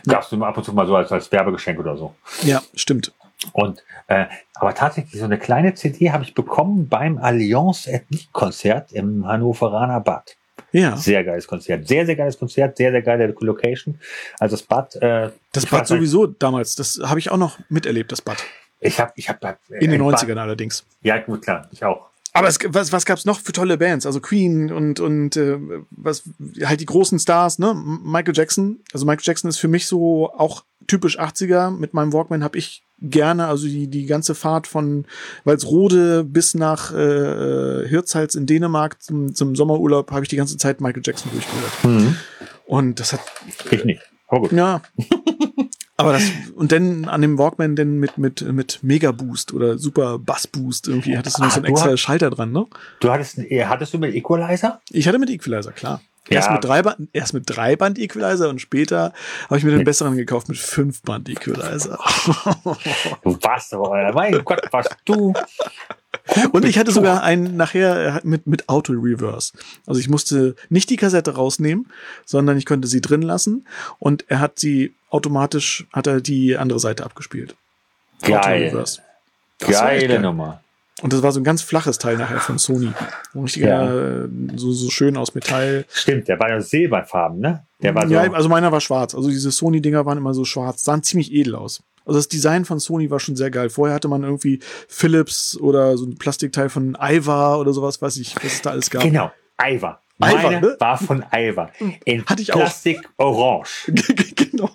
Gab's nur ab und zu mal so als, als Werbegeschenk oder so. Ja, stimmt. Und äh, aber tatsächlich so eine kleine CD habe ich bekommen beim Allianz Ethnique Konzert im Hannoveraner Bad. Ja. Sehr geiles Konzert, sehr sehr geiles Konzert, sehr sehr geile Location. Also das Bad. Äh, Das Bad weiß nicht, sowieso damals, das habe ich auch noch miterlebt, das Bad. Ich habe ich habe In den 90ern allerdings. Ja gut klar, ich auch. Aber es, was, was gab's noch für tolle Bands? Also Queen und, und äh, was halt die großen Stars, ne? Michael Jackson. Also Michael Jackson ist für mich so auch typisch 80er. Mit meinem Walkman habe ich gerne, also die, die ganze Fahrt von Walsrode bis nach äh, Hirtshals in Dänemark zum, zum Sommerurlaub habe ich die ganze Zeit Michael Jackson durchgehört. Und das hat Ich nicht. Aber gut. ja. [laughs] Aber das, und dann an dem Walkman dann mit, mit, mit Mega Boost oder Super Bass Boost irgendwie hattest du noch Ah, so einen extra hast- Schalter dran, ne? Du hattest, äh, hattest du mit Equalizer? Ich hatte mit Equalizer, klar. Erst Ja. mit Dreiband, erst mit Dreiband Equalizer und später habe ich mir den besseren gekauft mit Fünfband Equalizer. [laughs] Du warst aber, mein Gott, was du. Und ich hatte sogar einen nachher äh, mit, mit Auto Reverse. Also ich musste nicht die Kassette rausnehmen, sondern ich konnte sie drin lassen und er hat sie automatisch, hat er die andere Seite abgespielt. Auto Geil. Reverse. Das war echt Geile geil. Nummer. Und das war so ein ganz flaches Teil nachher von Sony. Ein richtiger, äh, so, so schön aus Metall. Stimmt, der war ja silberfarben, ne? Der war so. ja, also meiner war schwarz. Also diese Sony-Dinger waren immer so schwarz, sahen ziemlich edel aus. Also das Design von Sony war schon sehr geil. Vorher hatte man irgendwie Philips oder so ein Plastikteil von Iva oder sowas, weiß ich, was es da alles gab. genau. Ivar, Meine ne? war von Ivar. In Hatte ich auch. Plastik orange. [laughs] genau.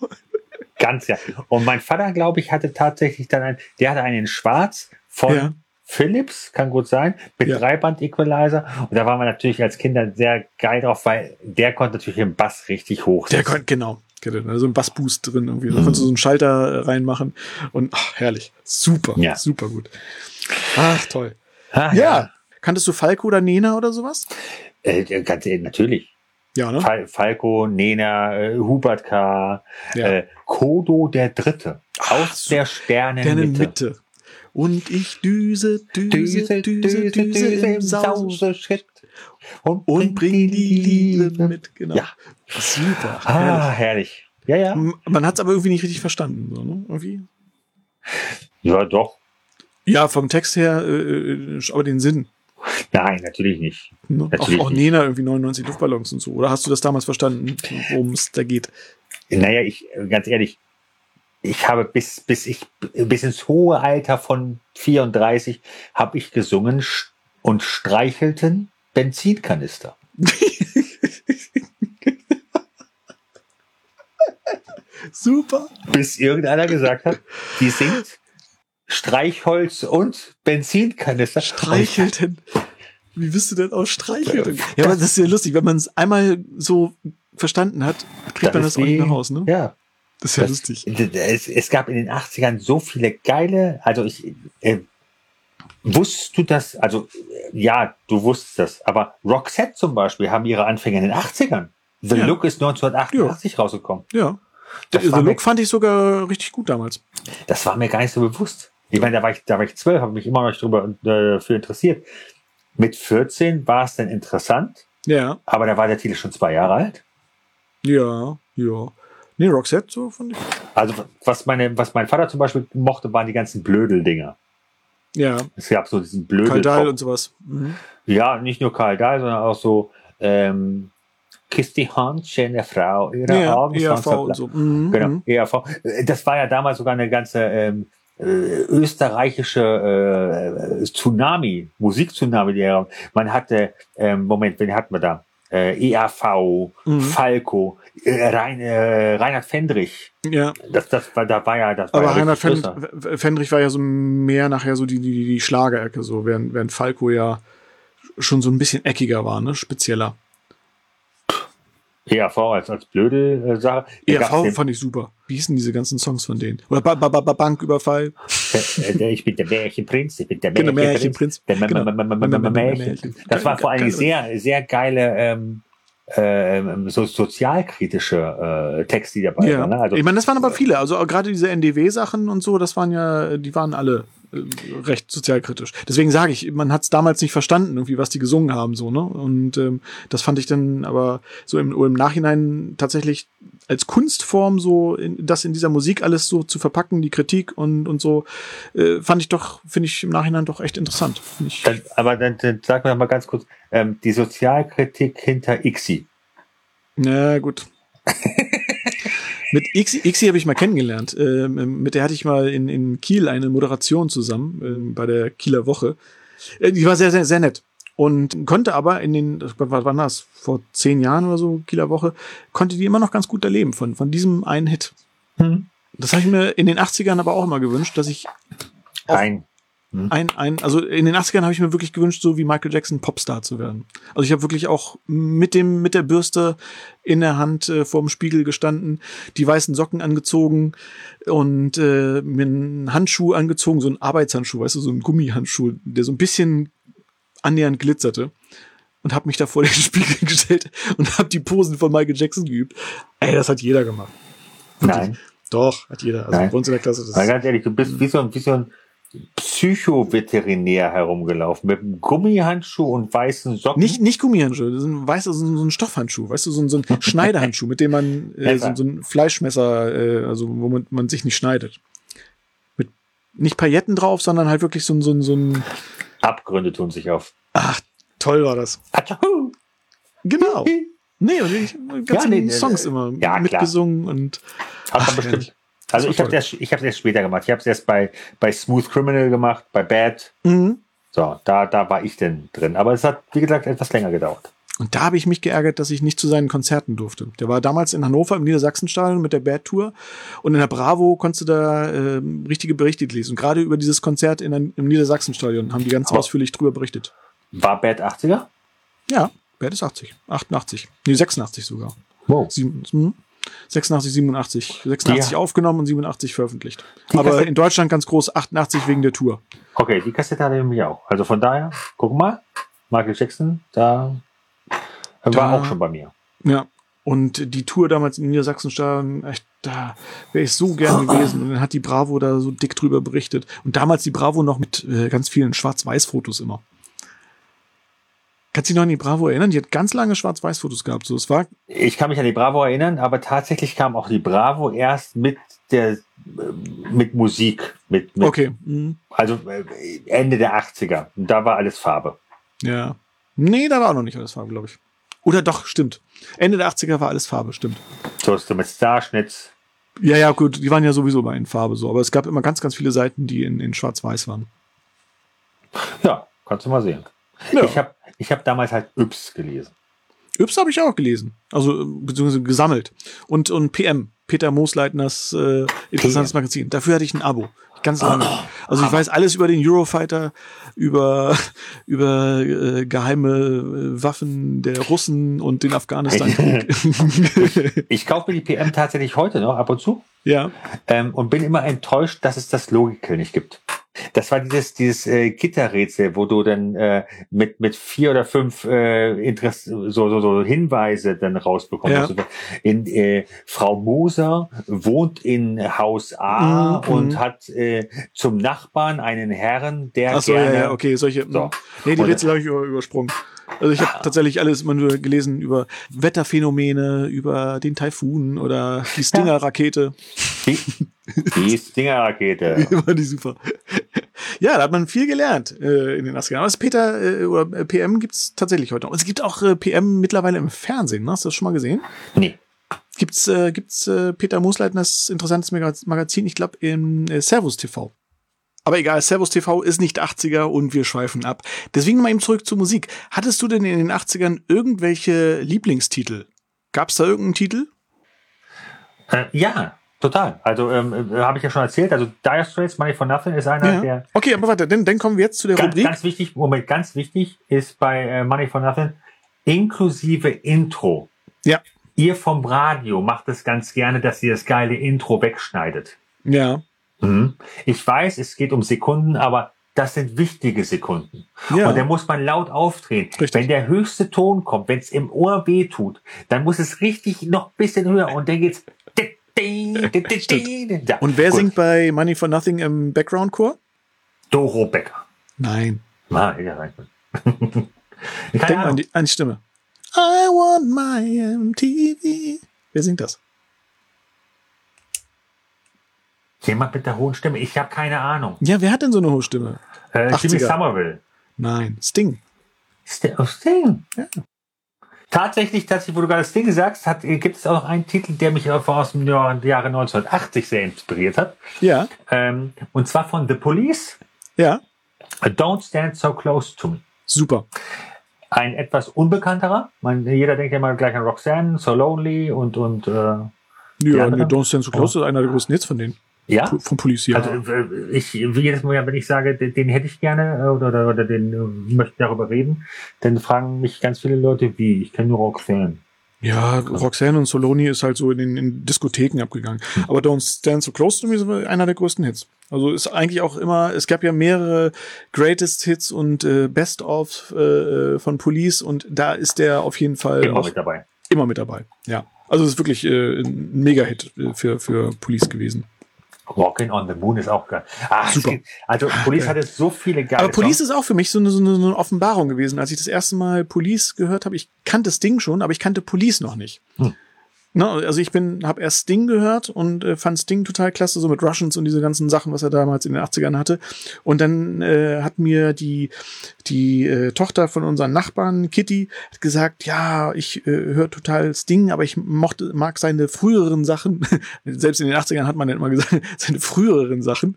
Ganz ja. Und mein Vater, glaube ich, hatte tatsächlich dann einen, der hatte einen in schwarz von Ja. Philips, kann gut sein, mit Ja. Dreiband-Equalizer. Und da waren wir natürlich als Kinder sehr geil drauf, weil der konnte natürlich den Bass richtig hoch. Der konnte, genau. Der hatte so ein Bassboost drin irgendwie. Da konntest du so einen Schalter äh, reinmachen. Und ach, herrlich. Super. Ja. Super gut. Ach, toll. Ah, Ja. Kanntest du Falco oder Nena oder sowas? Äh, ganz, äh, natürlich. Ja, ne? Fal Falco, Nena, äh, Hubert K., Ja. äh, Kodo der Dritte. Aus der Sternenmitte. Sterne Mitte. Und ich düse, düse, düse, düse, im Sause Schritt und bring die Liebe mit. Genau. Ja. Super. Ah, herrlich. Ja, ja. Man hat es aber irgendwie nicht richtig verstanden. So, ne? irgendwie. Ja, doch. Ja, vom Text her, äh, äh, aber den Sinn. Nein, natürlich nicht. Ne? Auch, Natürlich auch nicht. Nena irgendwie 99 Luftballons und so. Oder hast du das damals verstanden, worum es da geht? Naja, ich, ganz ehrlich, ich habe bis, bis ich, bis ins hohe Alter von 34 habe ich gesungen und streichelten Benzinkanister. [laughs] Super. Bis irgendeiner gesagt hat, die singt Streichholz und Benzinkanister. Streichelten. Wie bist du denn aus Streichelten? Ja, aber das ist ja lustig, wenn man es einmal so verstanden hat, kriegt man das auch nicht mehr raus, ne? Ja. Das ist ja Das- lustig. Es, es gab in den 80ern so viele geile, also ich, äh, Wusstest du das? Also, äh, ja, du wusstest das. Aber Roxette zum Beispiel haben ihre Anfänge in den 80ern. The Ja. Look ist 1988 rausgekommen. Ja. Das The mir- Look fand ich sogar richtig gut damals. Das war mir gar nicht so bewusst. Ich meine, da war ich, da war ich zwölf, habe mich immer noch nicht drüber äh, für interessiert. Mit 14 war es dann interessant, Ja, aber da war der Titel schon zwei Jahre alt. ja, ja. Nee, Roxette, so fand ich. Also was meine, was mein Vater zum Beispiel mochte, waren die ganzen Blödel-Dinger. Ja, Es gab so diesen Blödel. Karl Dahl und sowas. Mhm. Ja, nicht nur Karl Dahl, sondern auch so ähm, Kiss die Hand, schöne Frau, ihre Ja, Augen. ERV und so. Mhm, Genau, mhm. ERV. Das war ja damals sogar eine ganze ähm, äh, österreichische äh, Tsunami, Musik-Tsunami. Man hatte, ähm, Moment, wen hatten wir da? Äh, ERV, Mhm. Falco, äh, Rein, äh, Reinhard Fendrich. Ja, Das, das war, da war ja, das war aber ja Reinhard Fend. Fendrich war ja so mehr nachher so die, die, die Schlagerecke, so, während, während Falco ja schon so ein bisschen eckiger war, ne? Spezieller. ERV als, als blöde äh, Sache. Da den- fand ich super. Wie hießen diese ganzen Songs von denen? Oder ba ba ba Banküberfall. Äh, Ich bin der Märchenprinz, ich bin der Genau, Märchenprinz. Genau. Das war vor allem sehr, sehr geile ähm, ähm, so sozialkritische äh, Texte, die dabei Ja, waren. Ne? Also, ich meine, das waren aber viele. Also gerade diese NDW-Sachen und so, das waren ja, die waren alle äh, recht sozialkritisch. Deswegen sage ich, man hat es damals nicht verstanden, irgendwie, was die gesungen haben, so, ne? Und ähm, das fand ich dann aber so im, im Nachhinein tatsächlich als Kunstform so, in, das in dieser Musik alles so zu verpacken, die Kritik und, und so, äh, fand ich doch, finde ich im Nachhinein doch echt interessant. Dann, aber dann, dann sag mir mal ganz kurz, ähm, die Sozialkritik hinter ICSI. Na gut. [laughs] Mit Ixi, Ixi habe ich mal kennengelernt. Ähm, mit der hatte ich mal in, in Kiel eine Moderation zusammen ähm, bei der Kieler Woche. Äh, die war sehr, sehr, sehr nett. Und konnte aber in den, was war das, vor zehn Jahren oder so, Kieler Woche, konnte die immer noch ganz gut erleben von, von diesem einen Hit. Das habe ich mir in den 80ern aber auch immer gewünscht, dass ich Nein. ein, ein, also in den 80ern habe ich mir wirklich gewünscht, so wie Michael Jackson Popstar zu werden. Also ich habe wirklich auch mit dem, mit der Bürste in der Hand äh, vorm Spiegel gestanden, die weißen Socken angezogen und äh, mir einen Handschuh angezogen, so einen Arbeitshandschuh, weißt du, so einen Gummihandschuh, der so ein bisschen annähernd glitzerte und habe mich da vor den [laughs] Spiegel gestellt und habe die Posen von Michael Jackson geübt. Ey, das hat jeder gemacht. Nein. Doch, hat jeder. Also Nein. bei uns in der Klasse. Das Mal ganz ehrlich, du bist wie so ein, wie so ein Psychoveterinär herumgelaufen mit einem Gummihandschuh und weißen Socken. Nicht, nicht Gummihandschuh, das ist ein weißer, so ein, Stoffhandschuh, weißt du, so ein, so ein [laughs] Schneidehandschuh, mit dem man äh, so, so ein Fleischmesser, äh, also wo man, man sich nicht schneidet. Mit nicht Pailletten drauf, sondern halt wirklich so ein, so ein, so ein Abgründe tun sich auf. ach, toll war das. Atschahu. Genau. [laughs] Nee, und ich ganzen nee, nee, Songs nee. immer Ja, mitgesungen und Hat Ach, bestimmt. Also ich habe das, ich habe das später gemacht. Ich habe es erst bei bei Smooth Criminal gemacht, bei Bad. mhm. So, da da war ich denn drin. Aber es hat wie gesagt etwas länger gedauert. Und da habe ich mich geärgert, dass ich nicht zu seinen Konzerten durfte. Der war damals in Hannover im Niedersachsenstadion mit der Bad Tour und in der Bravo konntest du da ähm, richtige Berichte lesen. Und gerade über dieses Konzert in, der- im Niedersachsenstadion haben die ganz Aber- ausführlich drüber berichtet. War Bad 80er? Ja, Bad ist 80, 88, nee 86 sogar. Wow. Sieben, hm? 86, 87, 86 Ja. aufgenommen und 87 veröffentlicht. Die Aber Kassette- in Deutschland ganz groß 88 wegen der Tour. Okay, die Kassette hatte ich auch. Also von daher, guck mal, Michael Jackson, da, war Da- auch schon bei mir. Ja. Und die Tour damals in Niedersachsenstadion, echt, da wäre ich so gern gewesen. Und dann hat die Bravo da so dick drüber berichtet. Und damals die Bravo noch mit äh, ganz vielen Schwarz-Weiß-Fotos immer. Kannst du dich noch an die Bravo erinnern? Die hat ganz lange Schwarz-Weiß-Fotos gehabt. So, es war, Ich kann mich an die Bravo erinnern, aber tatsächlich kam auch die Bravo erst mit der äh, mit Musik, mit, mit okay. Mhm. also äh, Ende der 80er. Und da war alles Farbe. Ja. Nee, da war auch noch nicht alles Farbe, glaube ich. Oder doch, stimmt. Ende der 80er war alles Farbe, stimmt. So ist mit Starschnitz. Ja, ja, gut, die waren ja sowieso mal in Farbe so. Aber es gab immer ganz, ganz viele Seiten, die in, in Schwarz-Weiß waren. Ja, kannst du mal sehen. Ja. Ich habe ich hab damals halt Yps gelesen. Yps habe ich auch gelesen. Also, äh, beziehungsweise gesammelt. Und, und PM, Peter Moosleitners äh, interessantes PM. Magazin. Dafür hatte ich ein Abo. Ganz lange. Also ich weiß alles über den Eurofighter, über, [laughs] über äh, geheime äh, Waffen der Russen und den Afghanistan-Krieg. [laughs] Ich kaufe mir die PM tatsächlich heute noch ab und zu ja. ähm, und bin immer enttäuscht, dass es das Logical nicht gibt. Das war dieses, dieses äh, Gitterrätsel, wo du dann äh, mit, mit vier oder fünf äh, Interess so, so, so Hinweise dann rausbekommst. Ja. Also, in, äh, Frau Moser wohnt in Haus A Mhm, und mhm. hat äh, zum Nachbarn einen Herrn, der Ach so, ja, gerne... ja, okay, solche. So. Nee, die Rätsel habe ich über, übersprungen. Also ich habe tatsächlich alles immer nur gelesen über Wetterphänomene, über den Taifun oder die Stinger-Rakete. Die, die Stinger-Rakete. [laughs] War die super. Ja, da hat man viel gelernt äh, in den 80ern. Aber das Peter äh, oder äh, PM gibt's tatsächlich heute noch. Und es gibt auch äh, PM mittlerweile im Fernsehen. Ne? Hast du das schon mal gesehen? Nee. Gibt's, äh, gibt's äh, Peter Moosleitners interessantes Magaz- Magazin, ich glaube, im äh, Servus TV. Aber egal, Servus TV ist nicht 80er und wir schweifen ab. Deswegen mal eben zurück zur Musik. Hattest du denn in den 80ern irgendwelche Lieblingstitel? Gab's da irgendeinen Titel? Äh, ja, total. Also ähm, äh, habe ich ja schon erzählt. Also Dire Straits, Money for Nothing ist einer der Okay, aber warte, dann, dann kommen wir jetzt zu der ganz, Rubrik. ganz wichtig. Moment, ganz wichtig ist bei äh, Money for Nothing inklusive Intro. Ja. Ihr vom Radio macht es ganz gerne, dass ihr das geile Intro wegschneidet. Ja. Mhm. Ich weiß, es geht um Sekunden, aber das sind wichtige Sekunden. Ja. Und da muss man laut aufdrehen. Wenn der höchste Ton kommt, wenn es im Ohr weh tut, dann muss es richtig noch ein bisschen höher und dann geht's. Ja, Und wer gut. singt bei Money for Nothing im Background-Chor? Doro Becker. Nein. Ah, ja, rein. Denk mal an die, an die Stimme. I want my MTV. Wer singt das? Jemand mit der hohen Stimme. Ich habe keine Ahnung. Ja, wer hat denn so eine hohe Stimme? Äh, Jimmy 80er. Somerville. Nein, Sting. St oh, Sting. Ja. Tatsächlich, tatsächlich, wo du gerade Sting sagst, hat, äh, gibt es auch noch einen Titel, der mich aus dem Jahr, Jahre 1980 sehr inspiriert hat. Ja, Ähm, und zwar von The Police. ja, Don't Stand So Close to Me. super. Ein etwas unbekannterer. Man, jeder denkt ja mal gleich an Roxanne, So Lonely und, und äh, Ja, nee, Don't Stand So Close ist einer der größten Hits von denen. Ja. Von Police, ja. Also äh, ich jedes Mal, wenn ich sage, den, den hätte ich gerne äh, oder, oder, oder den äh, möchte darüber reden, dann fragen mich ganz viele Leute, wie, ich kenne nur Roxanne. ja, Roxanne und Soloni ist halt so in den in Diskotheken abgegangen. Aber Don't Stand So Close to Me ist einer der größten Hits. Also ist eigentlich auch immer, es gab ja mehrere Greatest Hits und äh, Best of äh, von Police und da ist der auf jeden Fall Immer mit dabei. immer mit dabei. Ja. Also es ist wirklich äh, ein Mega-Hit äh, für, für Police gewesen. Walking on the Moon ist auch geil. Ah, Super. gibt- Also Police hatte so viele geile Aber Police Songs. ist auch für mich so eine, so, eine, so eine Offenbarung gewesen. Als ich das erste Mal Police gehört habe, ich kannte Sting schon, aber ich kannte Police noch nicht. Hm. Ne, also ich bin, habe erst Sting gehört und äh, fand Sting total klasse, so mit Russians und diese ganzen Sachen, was er damals in den 80ern hatte. Und dann äh, hat mir die, die äh, Tochter von unseren Nachbarn, Kitty, hat gesagt, ja, ich äh, höre total Sting, aber ich mochte, mag seine früheren Sachen. [laughs] Selbst in den 80ern hat man dann immer gesagt, [laughs] seine früheren Sachen.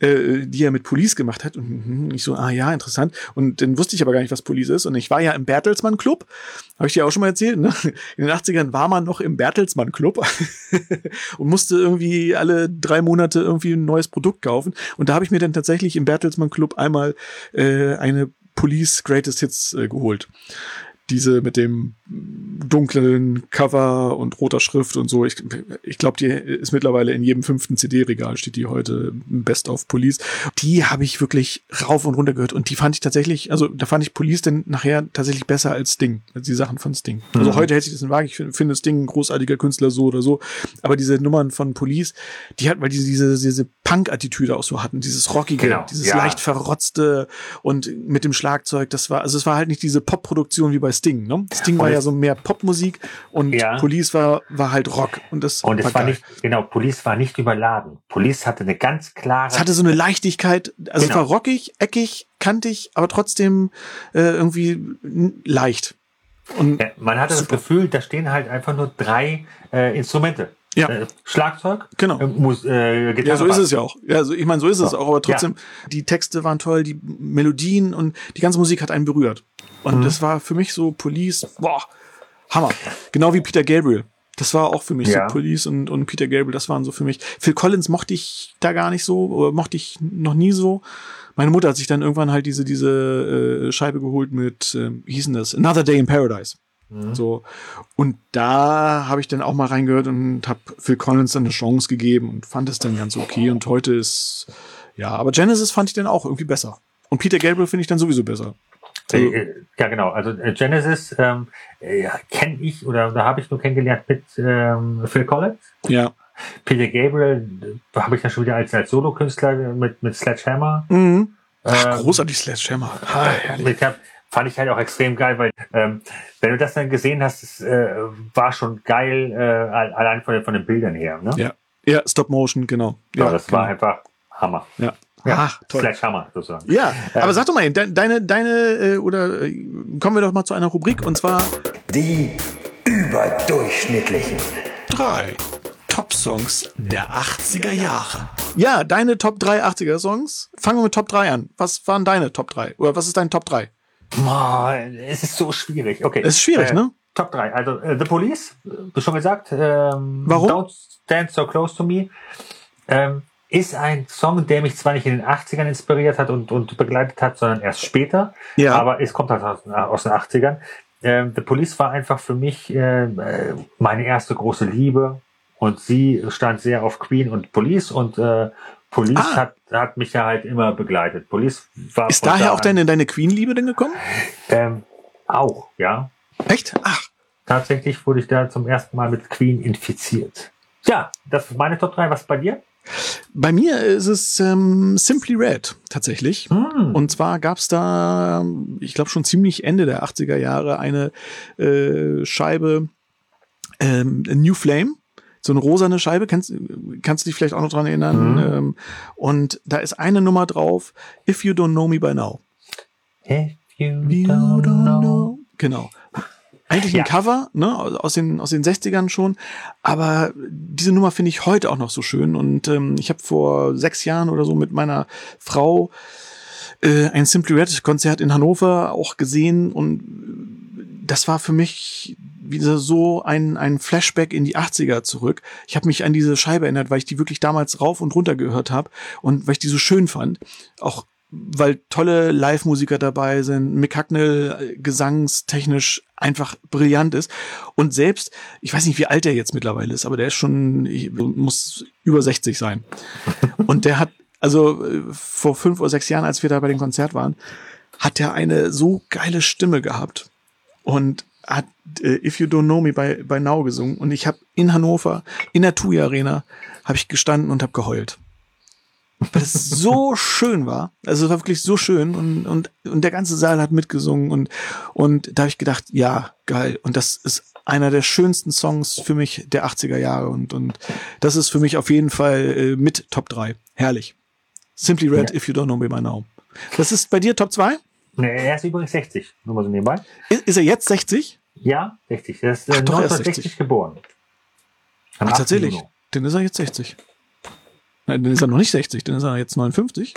Äh, die er mit Police gemacht hat. Und mhm, ich so, ah ja, interessant. Und dann wusste ich aber gar nicht, was Police ist. Und ich war ja im Bertelsmann Club. Habe ich dir auch schon mal erzählt. Ne? In den 80ern war man noch im Bertelsmann Club [laughs] und musste irgendwie alle drei Monate irgendwie ein neues Produkt kaufen. Und da habe ich mir dann tatsächlich im Bertelsmann Club einmal äh, eine Police Greatest Hits äh, geholt. Diese mit dem dunklen Cover und roter Schrift und so. Ich, ich glaube, die ist mittlerweile in jedem fünften CD-Regal, steht die heute Best of Police. Die habe ich wirklich rauf und runter gehört und die fand ich tatsächlich, also da fand ich Police dann nachher tatsächlich besser als Sting, als die Sachen von Sting. Also Mhm. heute hält sich das in Waage. Ich finde Sting ein großartiger Künstler so oder so. Aber diese Nummern von Police, die hat, weil die diese, diese Punk-Attitüde auch so hatten, dieses Rockige, Genau, dieses ja. leicht verrotzte und mit dem Schlagzeug, das war, also es war halt nicht diese Pop-Produktion wie bei Sting, ne? Sting war ja es- so mehr Popmusik und Ja. Police war, war halt Rock und das Und es war geil. nicht, genau, Police war nicht überladen. Police hatte eine ganz klare. Es hatte so eine Leichtigkeit, also es Genau. war rockig, eckig, kantig, aber trotzdem äh, irgendwie leicht. Und Ja, man hatte Super. das Gefühl, da stehen halt einfach nur drei äh, Instrumente. Ja. Äh, Schlagzeug, Genau. äh, Mus äh, Gitarre, Ja, so ist es ja auch. Ja, so, ich meine, so ist es So. auch, aber trotzdem, die Texte waren toll, die Melodien und die ganze Musik hat einen berührt. Und Mhm. das war für mich so Police, boah, Hammer. Genau wie Peter Gabriel. Das war auch für mich Ja. so Police und, und Peter Gabriel, das waren so für mich. Phil Collins mochte ich da gar nicht so, oder mochte ich noch nie so. Meine Mutter hat sich dann irgendwann halt diese, diese äh, Scheibe geholt mit, ähm, wie hieß denn das? Another Day in Paradise. So. Und da habe ich dann auch mal reingehört und habe Phil Collins dann eine Chance gegeben und fand es dann ganz okay. Und heute ist, ja, aber Genesis fand ich dann auch irgendwie besser. Und Peter Gabriel finde ich dann sowieso besser. Äh, äh, ja, genau. Also äh, Genesis ähm, äh, kenne ich oder da habe ich nur kennengelernt mit ähm, Phil Collins. Ja. Peter Gabriel habe ich dann schon wieder als, als Solokünstler mit, mit Sledgehammer. Mhm. Ach, Ähm, großartig Sledgehammer. Ah, herrlich. Ich fand ich halt auch extrem geil, weil ähm, wenn du das dann gesehen hast, es äh, war schon geil, äh, al- allein von, den- von den Bildern her. Ne? Ja. Ja, Stop Motion, genau. Ja, Ja, das genau. war einfach Hammer. Ja. Ja, Ach, toll. Sledgehammer sozusagen. Ja, aber sag doch mal, de deine, deine, äh, oder äh, kommen wir doch mal zu einer Rubrik und zwar Die überdurchschnittlichen. Drei Top-Songs der 80er Jahre. Ja, deine Top 3 80er Songs. Fangen wir mit Top 3 an. Was waren deine Top 3? Oder was ist dein Top 3? Boah, es ist so schwierig. Okay. Es ist schwierig, äh, ne? Top 3. Also äh, The Police, äh, schon gesagt. Ähm, Warum? Don't Stand So Close to Me. Ähm, ist ein Song, der mich zwar nicht in den 80ern inspiriert hat und, und begleitet hat, sondern erst später. Ja. Aber es kommt halt aus, aus den 80ern. Ähm, The Police war einfach für mich äh, äh, meine erste große Liebe. Und sie stand sehr auf Queen und Police und äh, Police Ah. hat, hat mich ja halt immer begleitet. Police war Ist von da daher auch deine, deine Queen-Liebe denn gekommen? ähm, auch, ja. Echt? Ach, Tatsächlich wurde ich da zum ersten Mal mit Queen infiziert. Ja, das ist meine Top 3. Was bei dir? bei mir ist es ähm, Simply Red tatsächlich. Hm. Und zwar gab's da, ähm, ich glaube schon ziemlich Ende der 80er Jahre, eine äh, Scheibe ähm, New Flame. So eine rosane Scheibe, kannst, kannst du dich vielleicht auch noch dran erinnern? Mhm. Ähm, und da ist eine Nummer drauf, If You Don't Know Me By Now. If you You don't don't know. know. Genau. Eigentlich ein Ja. Cover, ne, aus den, aus den 60ern schon. Aber diese Nummer finde ich heute auch noch so schön. Und ähm, ich habe vor sechs Jahren oder so mit meiner Frau äh, ein Simply Red Konzert in Hannover auch gesehen. Und das war für mich wieder so ein, ein Flashback in die 80er zurück. Ich habe mich an diese Scheibe erinnert, weil ich die wirklich damals rauf und runter gehört habe und weil ich die so schön fand. Auch weil tolle Live-Musiker dabei sind, Mick Hucknall äh, gesangstechnisch einfach brillant ist. Und selbst, ich weiß nicht, wie alt der jetzt mittlerweile ist, aber der ist schon, ich- muss über 60 sein. [laughs] Und der hat, also äh, vor fünf oder sechs Jahren, als wir da bei dem Konzert waren, hat er eine so geile Stimme gehabt und hat äh, If You Don't Know Me bei, bei Now gesungen. Und ich habe in Hannover, in der TUI Arena, habe ich gestanden und habe geheult weil es so [laughs] schön war. Also es war wirklich so schön und, und, und der ganze Saal hat mitgesungen und, und da habe ich gedacht, ja, geil. Und das ist einer der schönsten Songs für mich der 80er Jahre und, und das ist für mich auf jeden Fall äh, mit Top 3. Herrlich. Simply Red, Ja. if you don't know me by now. Das ist bei dir Top 2? Nee, er ist übrigens 60. Nur mal so nebenbei. Ist, ist er jetzt 60? Ja, 60. Er ist äh, Ach, doch, er ist 1960 60. geboren. Am Ach, 8. tatsächlich. Juni. Dann ist er jetzt 60. Nein, dann ist er noch nicht 60, dann ist er jetzt 59.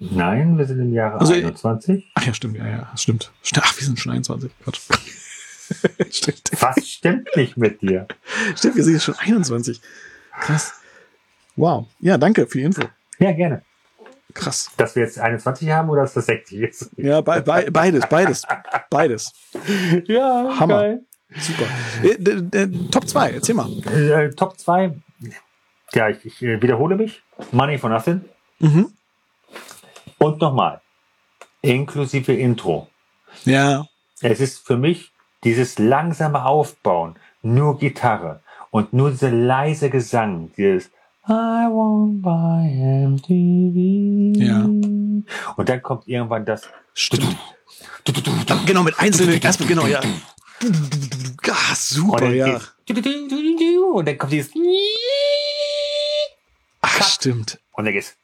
Nein, wir sind im Jahre Also, 21. Ach ja, stimmt, ja, ja, stimmt. St- Ach, wir sind schon 21. Gott. [laughs] stimmt. Was stimmt nicht mit dir? Stimmt, wir sind jetzt schon 21. Krass. Wow. Ja, danke für die Info. Ja, gerne. Krass. Dass wir jetzt 21 haben oder dass das 60 ist? Ja, be be beides, beides. Beides. [laughs] Ja, Hammer. geil. Super. Äh, d- Top 2, erzähl mal. Äh, Top 2. Ja, ich, ich äh, wiederhole mich. Money for Nothing. Mhm. Und nochmal. Inklusive Intro. Ja. Es ist für mich dieses langsame Aufbauen, nur Gitarre und nur dieser leise Gesang, dieses I won't buy MTV. Ja. Und dann kommt irgendwann das Stimmt. Genau, mit einzelnen, erstmal, genau, ja. Ah, und super, dann, ja. und dann kommt dieses Ach, stimmt. und dann geht's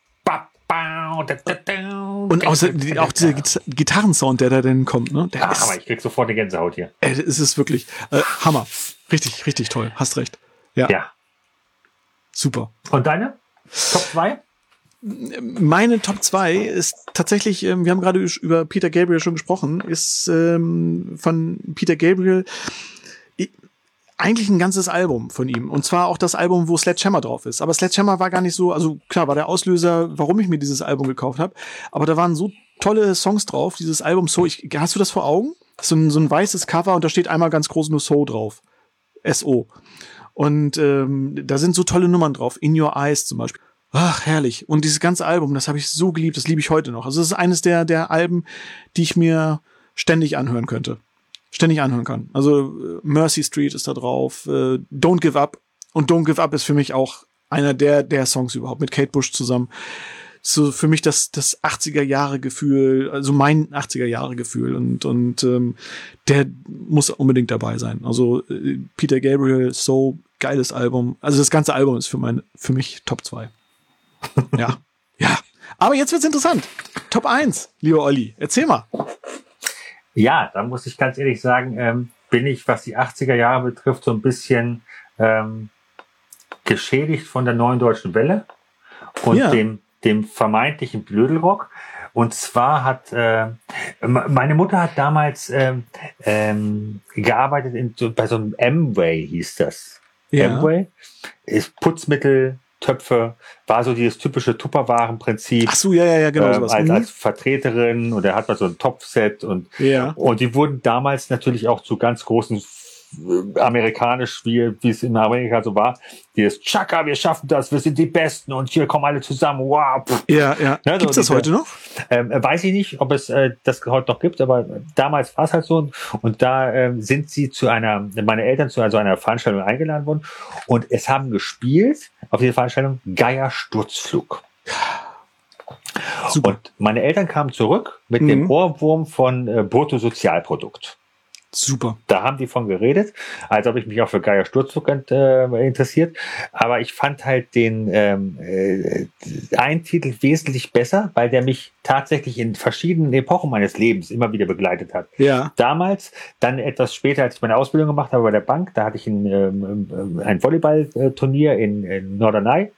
Und und außer, auch dieser Gita- Gitarrensound, der da dann kommt, ne? Der Ach, ist, aber ich krieg sofort eine Gänsehaut hier. ey, es ist wirklich äh, Hammer. Richtig, richtig toll. Hast recht. Ja, Ja. Super. Und deine? Top 2? Meine Top 2 ist tatsächlich, ähm, wir haben gerade über Peter Gabriel schon gesprochen, ist ähm, von Peter Gabriel eigentlich ein ganzes Album von ihm. Und zwar auch das Album, wo Sledgehammer drauf ist. Aber Sledgehammer war gar nicht so, also klar, war der Auslöser, warum ich mir dieses Album gekauft habe. Aber da waren so tolle Songs drauf, dieses Album. So, ich, hast du das vor Augen? So ein, so ein weißes Cover und da steht einmal ganz groß nur So drauf. S-O. Und ähm, da sind so tolle Nummern drauf. In Your Eyes zum Beispiel. Ach, herrlich. Und dieses ganze Album, das habe ich so geliebt, das liebe ich heute noch. Also es ist eines der, der Alben, die ich mir ständig anhören könnte. Ständig anhören kann. Also äh, Mercy Street ist da drauf, äh, Don't Give Up. Und Don't Give Up ist für mich auch einer der, der Songs überhaupt mit Kate Bush zusammen. So für mich das, das 80er Jahre Gefühl, also mein 80er Jahre Gefühl und, und ähm, der muss unbedingt dabei sein. Also äh, Peter Gabriel, so geiles Album. Also das ganze Album ist für mein, für mich Top 2. [laughs] ja. Ja. Aber jetzt wird's interessant. Top 1, lieber Olli. Erzähl mal. Ja, da muss ich ganz ehrlich sagen, ähm, bin ich, was die 80er Jahre betrifft, so ein bisschen ähm, geschädigt von der neuen deutschen Welle und ja. dem, dem vermeintlichen Blödelrock. Und zwar hat äh, meine Mutter hat damals ähm, ähm, gearbeitet in, so, bei so einem M-Way hieß das. Ja. M-Way ist Putzmittel, Töpfe, war so dieses typische Tupperwaren-Prinzip. Ach so, ja, ja, ja, genau. Ähm, als, als Vertreterin und er hat man so ein Topfset und, ja. und die wurden damals natürlich auch zu ganz großen amerikanisch, wie, wie es in Amerika so war. Dieses Chaka, wir schaffen das, wir sind die Besten und hier kommen alle zusammen. Wow. Pff. Ja, ja. ja gibt es das heute noch? Ähm, weiß ich nicht, ob es äh, das heute noch gibt, aber damals war es halt so. Und da ähm, sind sie zu einer, meine Eltern zu also einer Veranstaltung eingeladen worden und es haben gespielt auf dieser Veranstaltung Geier Sturzflug. Super. Und meine Eltern kamen zurück mit mhm. dem Ohrwurm von äh, Bruttosozialprodukt. Super. Da haben die von geredet, als ob ich mich auch für Geier Sturzflug äh, interessiert. Aber ich fand halt den ähm, äh, einen Titel wesentlich besser, weil der mich tatsächlich in verschiedenen Epochen meines Lebens immer wieder begleitet hat. Ja. Damals, dann etwas später, als ich meine Ausbildung gemacht habe bei der Bank, da hatte ich ein, ähm, ein Volleyballturnier in, in Norderney.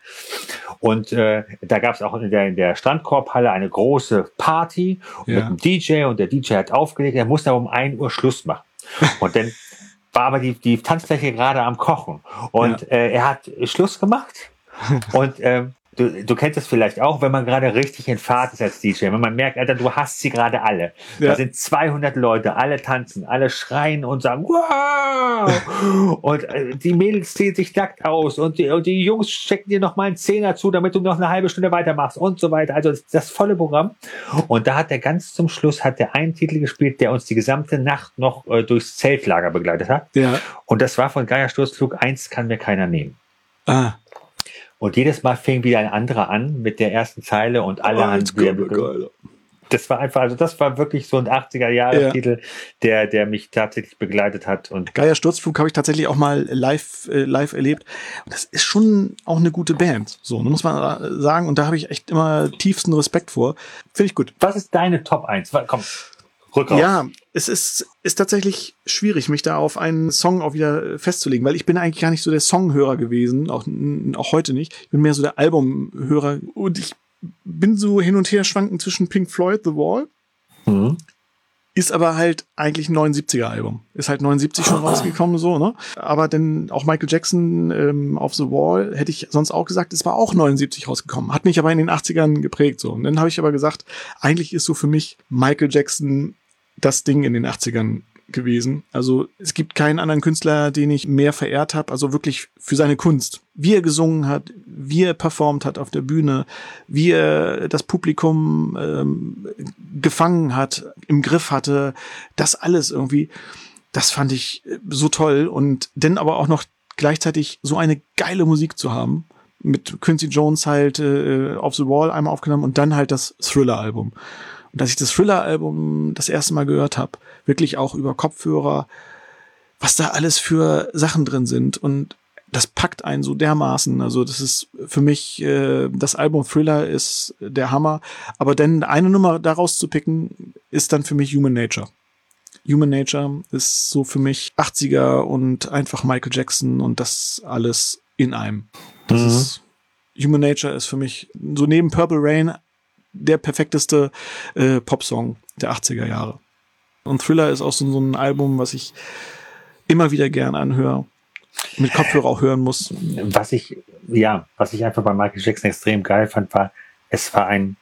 Und äh, da gab es auch in der, in der Strandkorbhalle eine große Party ja. mit einem DJ und der DJ hat aufgelegt, er musste aber um ein Uhr Schluss machen. Und dann war aber die, die Tanzfläche gerade am Kochen. Und ja. äh, er hat Schluss gemacht. [laughs] und ähm, du, du kennst es vielleicht auch, wenn man gerade richtig in Fahrt ist als DJ, wenn man merkt, Alter, du hast sie gerade alle. Ja. Da sind 200 Leute, alle tanzen, alle schreien und sagen, wow! und äh, die Mädels ziehen sich nackt aus und die, und die Jungs stecken dir noch mal einen Zehner zu, damit du noch eine halbe Stunde weitermachst und so weiter. Also das, das volle Programm. Und da hat er ganz zum Schluss hat der einen Titel gespielt, der uns die gesamte Nacht noch äh, durchs Zeltlager begleitet hat. Ja. Und das war von Geier Sturzflug, eins kann mir keiner nehmen. Ah. Und jedes Mal fing wieder ein anderer an mit der ersten Zeile und alle haben wieder. Das war einfach, also das war wirklich so ein 80er-Jahre-Titel, ja. der, der mich tatsächlich begleitet hat. Und Geier Sturzflug habe ich tatsächlich auch mal live, äh, live erlebt. Und das ist schon auch eine gute Band. So, muss man sagen. Und da habe ich echt immer tiefsten Respekt vor. Finde ich gut. Was ist deine Top 1? Komm, Rückrauf. Ja, es ist, ist tatsächlich schwierig, mich da auf einen Song auch wieder festzulegen, weil ich bin eigentlich gar nicht so der Songhörer gewesen, auch, auch heute nicht. Ich bin mehr so der Albumhörer und ich bin so hin und her schwanken zwischen Pink Floyd, The Wall. Mhm. Ist aber halt eigentlich ein 79er Album. Ist halt 79 schon rausgekommen, so, ne? Aber denn auch Michael Jackson ähm, auf The Wall hätte ich sonst auch gesagt, es war auch 79 rausgekommen. Hat mich aber in den 80ern geprägt, so. Und dann habe ich aber gesagt, eigentlich ist so für mich Michael Jackson das Ding in den 80ern gewesen. Also es gibt keinen anderen Künstler, den ich mehr verehrt habe, also wirklich für seine Kunst. Wie er gesungen hat, wie er performt hat auf der Bühne, wie er das Publikum ähm, gefangen hat, im Griff hatte, das alles irgendwie, das fand ich so toll und dann aber auch noch gleichzeitig so eine geile Musik zu haben. Mit Quincy Jones halt äh, auf The Wall einmal aufgenommen und dann halt das Thriller-Album. Und als ich das Thriller-Album das erste Mal gehört habe, wirklich auch über Kopfhörer, was da alles für Sachen drin sind und das packt einen so dermaßen. Also das ist für mich, äh, das Album Thriller ist der Hammer. Aber denn eine Nummer daraus zu picken, ist dann für mich Human Nature. Human Nature ist so für mich 80er und einfach Michael Jackson und das alles in einem. Das mhm. ist, Human Nature ist für mich so neben Purple Rain der perfekteste äh, Popsong der 80er Jahre. Und Thriller ist auch so, so ein Album, was ich immer wieder gern anhöre, mit Kopfhörer auch hören muss. Was ich, ja, was ich einfach bei Michael Jackson extrem geil fand, war, es war ein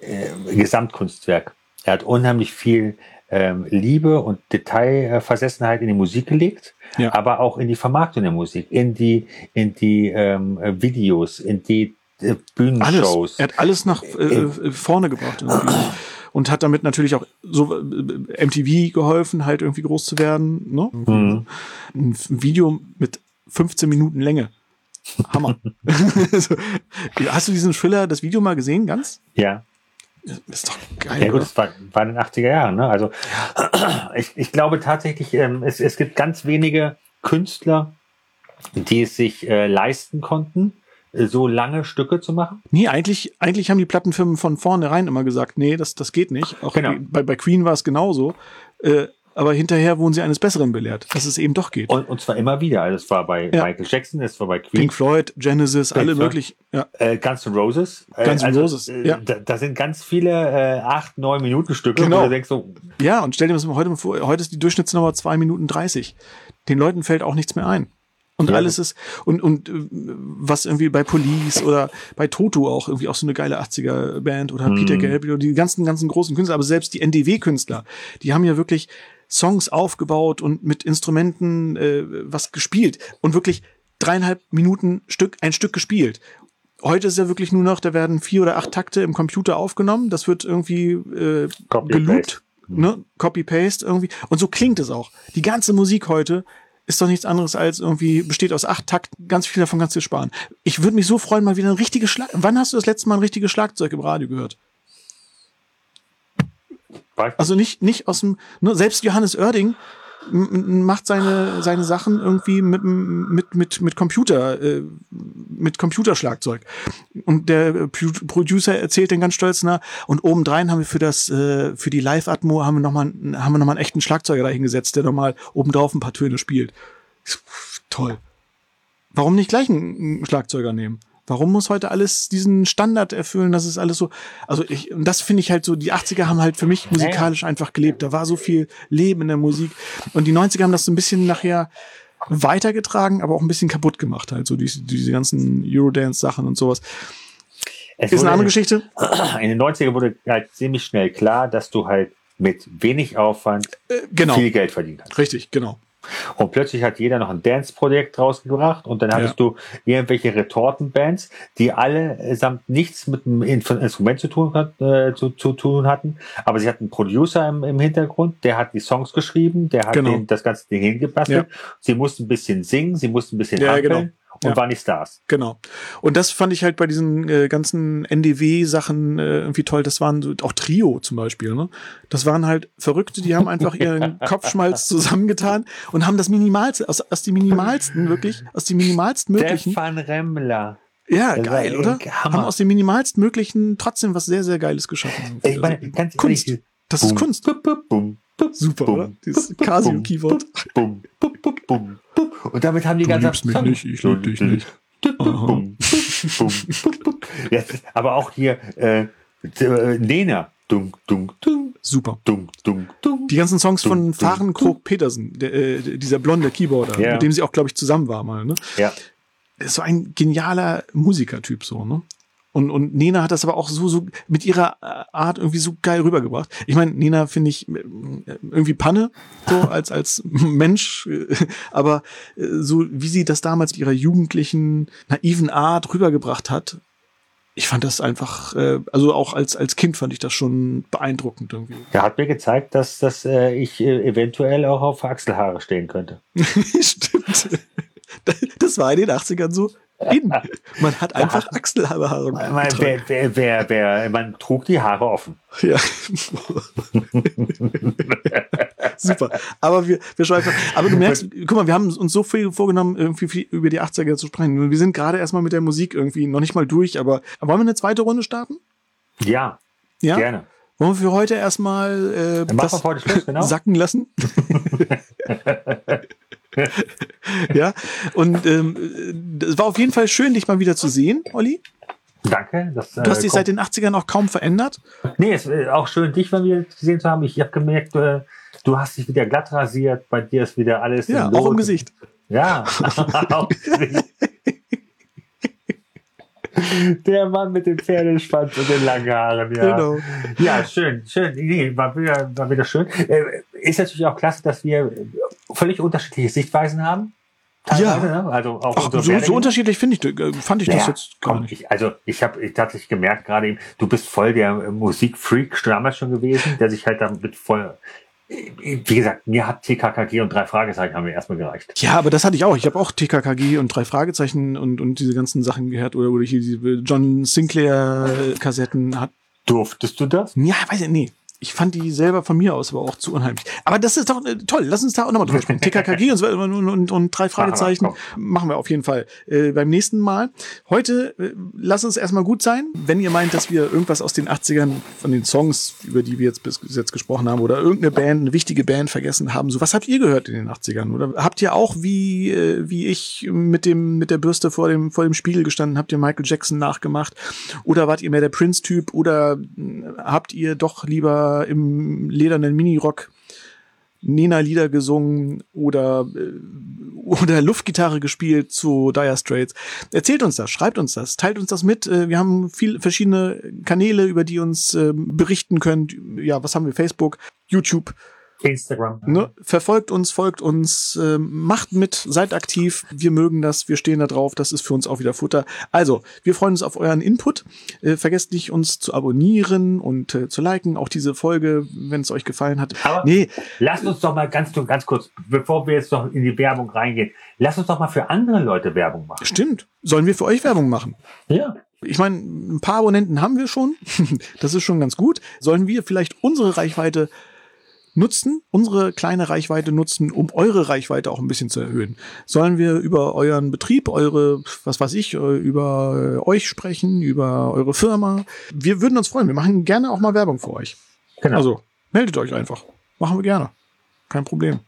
äh, Gesamtkunstwerk. Er hat unheimlich viel ähm, Liebe und Detailversessenheit in die Musik gelegt, Ja. aber auch in die Vermarktung der Musik, in die, in die ähm, äh, Videos, in die äh, Alles. Bühnenshows. Er hat alles nach äh, äh, vorne gebracht. Und hat damit natürlich auch so äh, MTV geholfen, halt irgendwie groß zu werden. Ne? Mhm. Ein Video mit 15 Minuten Länge. Hammer. [laughs] hast du diesen Thriller, das Video mal gesehen, ganz? Ja. Ist doch geil. Ja gut, oder? das war, war in den 80er Jahren. Ne? Also ich, ich glaube tatsächlich, ähm, es, es gibt ganz wenige Künstler, die es sich äh, leisten konnten, äh, so lange Stücke zu machen. Nee, eigentlich, eigentlich haben die Plattenfirmen von vornherein immer gesagt, nee, das, das geht nicht. Auch Genau. bei, bei Queen war es genauso. Äh, aber hinterher wurden sie eines Besseren belehrt, dass es eben doch geht. Und, und zwar immer wieder. Also es war bei Ja. Michael Jackson, es war bei Queen, Pink Floyd, Genesis, Pink alle Floyd. möglich. Ja, äh, Guns N' Roses. Äh, Guns N' Roses, äh, ja. Da, da sind ganz viele äh, acht, neun Minuten Stücke, Genau. wo du denkst so, ja und stell dir das mal heute mal vor, heute ist die Durchschnittsnummer zwei Minuten dreißig. Den Leuten fällt auch nichts mehr ein. Und Ja. alles ist, und, und äh, was irgendwie bei Police oder bei Toto auch irgendwie auch so eine geile 80er Band oder Mhm. Peter Gabriel die ganzen, ganzen großen Künstler, aber selbst die NDW-Künstler, die haben ja wirklich Songs aufgebaut und mit Instrumenten äh, was gespielt und wirklich dreieinhalb Minuten Stück, ein Stück gespielt. Heute ist ja wirklich nur noch, da werden vier oder acht Takte im Computer aufgenommen, das wird irgendwie äh, geloopt, ne? Copy-Paste irgendwie. Und so klingt es auch. Die ganze Musik heute ist doch nichts anderes als irgendwie, besteht aus acht Takten, ganz viel davon kannst du sparen. Ich würde mich so freuen, mal wieder ein richtiges Schlag. Wann hast du das letzte Mal ein richtiges Schlagzeug im Radio gehört? Also nicht, nicht aus dem, ne, selbst Johannes Oerding macht seine, seine Sachen irgendwie mit, mit, mit, mit Computer, äh, mit Computerschlagzeug. Und der Pro- Producer erzählt dann ganz stolz, na, und obendrein haben wir für das, äh, für die Live-Atmo haben wir nochmal, haben wir noch mal einen echten Schlagzeuger da hingesetzt, der nochmal obendrauf ein paar Töne spielt. Toll. Warum nicht gleich einen Schlagzeuger nehmen? Warum muss heute alles diesen Standard erfüllen? Das ist alles so. Also ich, und das finde ich halt so, die 80er haben halt für mich musikalisch einfach gelebt. Da war so viel Leben in der Musik. Und die 90er haben das so ein bisschen nachher weitergetragen, aber auch ein bisschen kaputt gemacht halt. So diese, diese ganzen Eurodance-Sachen und sowas. Es Ist eine andere Geschichte. [clears throat] In den 90er wurde halt ziemlich schnell klar, dass du halt mit wenig Aufwand genau. viel Geld verdient hast. Richtig, genau. Und plötzlich hat jeder noch ein Dance-Projekt rausgebracht und dann hattest du irgendwelche Retortenbands, die alle samt nichts mit dem In- Instrument zu tun, hat, äh, zu, zu tun hatten. Aber sie hatten einen Producer im, im Hintergrund, der hat die Songs geschrieben, der hat Genau. den, das ganze Ding hingebastelt. Sie mussten ein bisschen singen, sie mussten ein bisschen Ja, hampeln genau. Und Ja. waren die Stars. Genau. Und das fand ich halt bei diesen äh, ganzen NDW-Sachen äh, irgendwie toll. Das waren so, auch Trio zum Beispiel. Ne? Das waren halt Verrückte, die haben einfach ihren [laughs] Kopfschmalz zusammengetan und haben das Minimalste, aus, aus den Minimalsten wirklich, aus den Minimalsten möglichen. Stefan Remmler. Ja, Das geil, oder? Hammer. Haben aus dem Minimalsten möglichen trotzdem was sehr, sehr Geiles geschaffen. Ich meine, ganz Kunst. ehrlich, Das ist Kunst. Super, oder? Dieses Casio-Keyboard. Und damit haben die Du ganze liebst mich nicht, ich lieb dich nicht. Aber auch hier äh, Nena. Dung, dung, dung, Super. dung, dung, dung. Die ganzen Songs von Fahren Krog Petersen, der, äh, dieser blonde Keyboarder, Ja. mit dem sie auch, glaube ich, zusammen war mal. Ne? Ja. ist so ein genialer Musikertyp so, ne? Und, und Nena hat das aber auch so, so mit ihrer äh, Art irgendwie so geil rübergebracht. Ich meine, Nena finde ich äh, irgendwie Panne, so [laughs] als, als Mensch, äh, aber so wie sie das damals mit ihrer jugendlichen, naiven Art rübergebracht hat, ich fand das einfach, äh, also auch als, als Kind fand ich das schon beeindruckend irgendwie. Er hat mir gezeigt, dass, dass äh, ich äh, eventuell auch auf Achselhaare stehen könnte. [laughs] Stimmt. Das war in den 80ern so in. Man hat einfach Achselhaare Man, wer, wer, wer, wer, man trug die Haare offen. Ja. Super. Aber wir, wir schweifen. Aber du merkst, guck mal, wir haben uns so viel vorgenommen, irgendwie viel über die 80er zu sprechen. Wir sind gerade erstmal mit der Musik irgendwie noch nicht mal durch, aber wollen wir eine zweite Runde starten? Ja, Ja? gerne. Wollen wir für heute erstmal äh, das heute Schluss, genau. sacken lassen? [laughs] ja, und ähm, es war auf jeden Fall schön, dich mal wieder zu sehen, Olli. Danke. Das, Du hast dich seit den 80ern auch kaum verändert. Nee, es ist auch schön, dich mal wieder gesehen zu haben. Ich habe gemerkt, äh, du hast dich wieder glatt rasiert. Bei dir ist wieder alles Ja, auch im. Gesicht. Ja, [laughs] auch im Gesicht. Der Mann mit dem Pferdeschwanz und den langen Haaren, ja. Genau. Ja, schön, schön. Nee, war wieder, war wieder schön. Äh, Ist natürlich auch klasse, dass wir völlig unterschiedliche Sichtweisen haben. Ja. ne? Also auch Ach, so, so unterschiedlich finde ich, äh, fand ich das Naja, jetzt gar nicht. Ich, also ich habe tatsächlich gemerkt gerade eben, du bist voll der äh, Musikfreak schon damals schon gewesen, der sich halt damit voll, äh, wie gesagt, mir hat TKKG und drei Fragezeichen haben mir erstmal gereicht. Ja, aber das hatte ich auch. Ich habe auch TKKG und drei Fragezeichen und, und diese ganzen Sachen gehört oder, oder hier diese John Sinclair Kassetten hat. Durftest du das? Ja, weiß ich, nee. Ich fand die selber von mir aus aber auch zu unheimlich. Aber das ist doch äh, toll. Lass uns da auch nochmal drüber sprechen. TKKG und, so und, und, und drei Fragezeichen Machen machen wir auf jeden Fall äh, beim nächsten Mal. Heute äh, lass uns erstmal gut sein. Wenn ihr meint, dass wir irgendwas aus den 80ern von den Songs, über die wir jetzt bis jetzt gesprochen haben, oder irgendeine Band, eine wichtige Band vergessen haben, so was habt ihr gehört in den 80ern? Oder habt ihr auch wie, äh, wie ich mit dem, mit der Bürste vor dem, vor dem Spiegel gestanden, habt ihr Michael Jackson nachgemacht? Oder wart ihr mehr der Prince-Typ? Oder mh, habt ihr doch lieber im ledernen Minirock Nena-Lieder gesungen oder, äh, oder Luftgitarre gespielt zu Dire Straits. Erzählt uns das, schreibt uns das, teilt uns das mit. Äh, Wir haben viel verschiedene Kanäle, über die uns ähm, berichten könnt. Ja, was haben wir? Facebook, YouTube. Instagram. Ne? Verfolgt uns, folgt uns, ähm, macht mit, seid aktiv. Wir mögen das, wir stehen da drauf. Das ist für uns auch wieder Futter. Also, wir freuen uns auf euren Input. Äh, vergesst nicht, uns zu abonnieren und äh, zu liken. Auch diese Folge, wenn es euch gefallen hat. Aber nee, lasst uns doch mal ganz, ganz kurz, bevor wir jetzt noch in die Werbung reingehen, lasst uns doch mal für andere Leute Werbung machen. stimmt. Sollen wir für euch Werbung machen? Ja. Ich meine, ein paar Abonnenten haben wir schon. [laughs] das ist schon ganz gut. Sollen wir vielleicht unsere Reichweite nutzen, unsere kleine Reichweite nutzen, um eure Reichweite auch ein bisschen zu erhöhen? Sollen wir über euren Betrieb, eure, was weiß ich, äh, über äh, euch sprechen, über eure Firma? Wir würden uns freuen. Wir machen gerne auch mal Werbung für euch. Genau. Also, meldet euch einfach. Machen wir gerne. Kein Problem.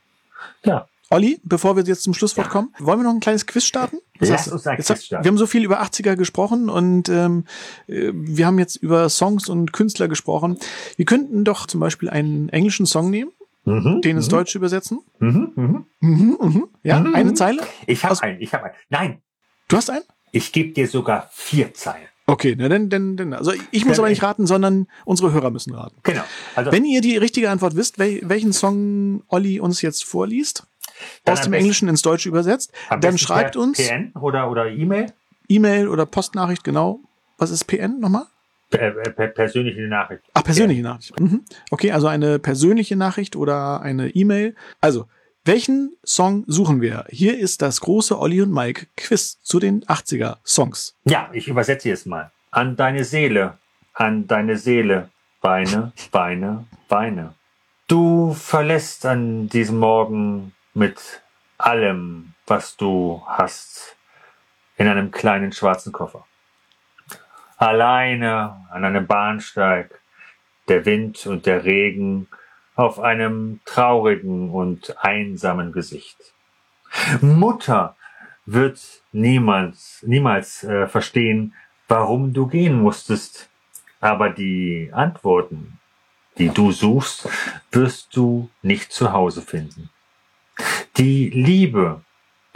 Ja. Olli, bevor wir jetzt zum Schlusswort kommen, wollen wir noch ein kleines Quiz starten? Das Lass heißt, uns ein Quiz. Wir haben so viel über 80er gesprochen und ähm, äh, wir haben jetzt über Songs und Künstler gesprochen. Wir könnten doch zum Beispiel einen englischen Song nehmen, Mhm. den ins Deutsche übersetzen. Mhm. Mhm. Mhm, mhm. Ja, Mhm. eine Zeile. Ich habe einen, ich habe einen. Nein, Du hast einen? ich gebe dir sogar vier Zeilen. Okay, na dann, dann, dann. Also ich muss aber nicht raten, sondern unsere Hörer müssen raten. Genau. Also Wenn ihr die richtige Antwort wisst, wel welchen Song Olli uns jetzt vorliest, Dann aus dem Englischen ins Deutsche übersetzt, dann schreibt uns PN oder oder E-Mail, E-Mail oder Postnachricht, genau. Was ist PN nochmal? per, per, persönliche Nachricht. Ach, persönliche Nachricht. Mhm. Okay, also eine persönliche Nachricht oder eine E-Mail. Also, welchen Song suchen wir? Hier ist das große Olli und Mike Quiz zu den 80er Songs. Ja, ich übersetze jetzt mal. An deine Seele, an deine Seele, Beine, Beine, Beine. Du verlässt an diesem Morgen mit allem, was du hast, in einem kleinen schwarzen Koffer. Alleine an einem Bahnsteig, der Wind und der Regen auf einem traurigen und einsamen Gesicht. Mutter wird niemals, niemals äh, verstehen, warum du gehen musstest. Aber die Antworten, die du suchst, wirst du nicht zu Hause finden. Die Liebe,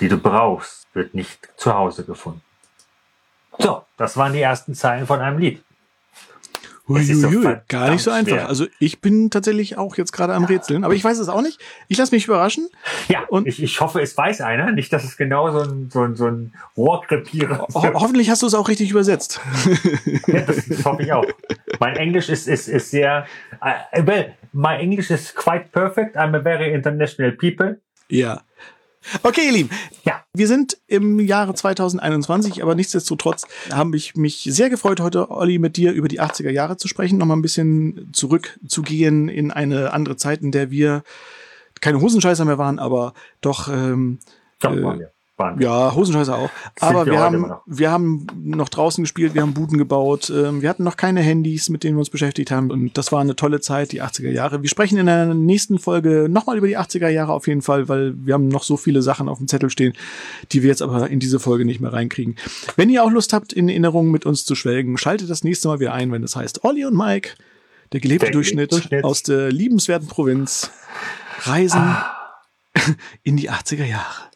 die du brauchst, wird nicht zu Hause gefunden. So, das waren die ersten Zeilen von einem Lied. Uiuiui, gar nicht so einfach. schwer. Also ich bin tatsächlich auch jetzt gerade am Rätseln, aber ich weiß es auch nicht. Ich lasse mich überraschen. Ja, Und- ich, ich hoffe, es weiß einer. Nicht, dass es genau so ein, so ein, so ein Rohrkrepierer ist. Ho hoffentlich hast du es auch richtig übersetzt. Ja, das, das hoffe ich auch. Mein Englisch ist, ist, ist sehr, uh, well, my English is quite perfect. I'm a very international people. Ja. Okay, ihr Lieben. Ja. Wir sind im Jahre 2021, aber nichtsdestotrotz habe ich mich sehr gefreut, heute, Olli, mit dir über die 80er Jahre zu sprechen, nochmal ein bisschen zurückzugehen in eine andere Zeit, in der wir keine Hosenscheißer mehr waren, aber doch, ähm, Äh, wir. ja, Hosenscheißer auch. [laughs] Aber wir haben, wir haben noch draußen gespielt, wir haben Buden gebaut, ähm, wir hatten noch keine Handys, mit denen wir uns beschäftigt haben. Und das war eine tolle Zeit, die 80er Jahre. Wir sprechen in der nächsten Folge nochmal über die 80er Jahre auf jeden Fall, weil wir haben noch so viele Sachen auf dem Zettel stehen, die wir jetzt aber in diese Folge nicht mehr reinkriegen. Wenn ihr auch Lust habt, in Erinnerungen mit uns zu schwelgen, schaltet das nächste Mal wieder ein, wenn es heißt Olli und Mike, der gelebte Der Durchschnitt, gelebte Durchschnitt. aus der liebenswerten Provinz, reisen [laughs] in die 80er Jahre.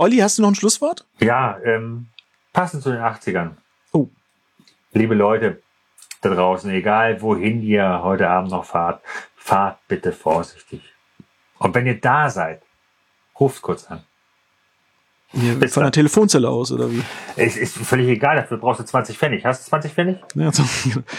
Olli, hast du noch ein Schlusswort? Ja, ähm, passend zu den 80ern. Oh. liebe Leute da draußen, egal wohin ihr heute Abend noch fahrt, fahrt bitte vorsichtig. Und wenn ihr da seid, ruft kurz an. Ja, Bis von der dann. Telefonzelle aus, oder wie? Es ist völlig egal, dafür brauchst du 20 Pfennig. Hast du 20 Pfennig? Ja, so.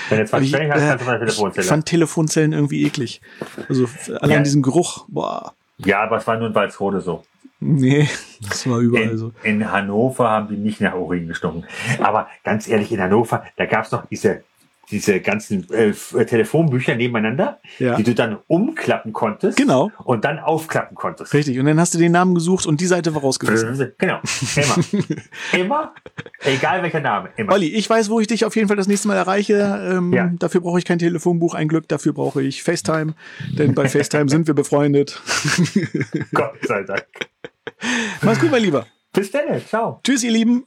Wenn du 20 Aber ich, Pfennig hast, äh, kannst du von der Ich Telefonzelle. fand Telefonzellen irgendwie eklig. Also allein Ja. diesen Geruch, boah, Ja, aber es war nur in Walsrode so. nee, [laughs] das war überall so. In, in Hannover haben die nicht nach Urin gestunken. Aber ganz ehrlich, in Hannover, da gab's noch diese, diese ganzen äh, äh, Telefonbücher nebeneinander, Ja. die du dann umklappen konntest Genau. und dann aufklappen konntest. Richtig. Und dann hast du den Namen gesucht und die Seite war rausgerissen. [laughs] Genau, immer. [laughs] immer, egal welcher Name, immer. Olli, ich weiß, wo ich dich auf jeden Fall das nächste Mal erreiche. Ähm, Ja. Dafür brauche ich kein Telefonbuch, ein Glück. Dafür brauche ich FaceTime, denn bei FaceTime sind wir befreundet. [laughs] Gott sei Dank. Mach's gut, mein Lieber. Bis dann, ciao. Tschüss, ihr Lieben.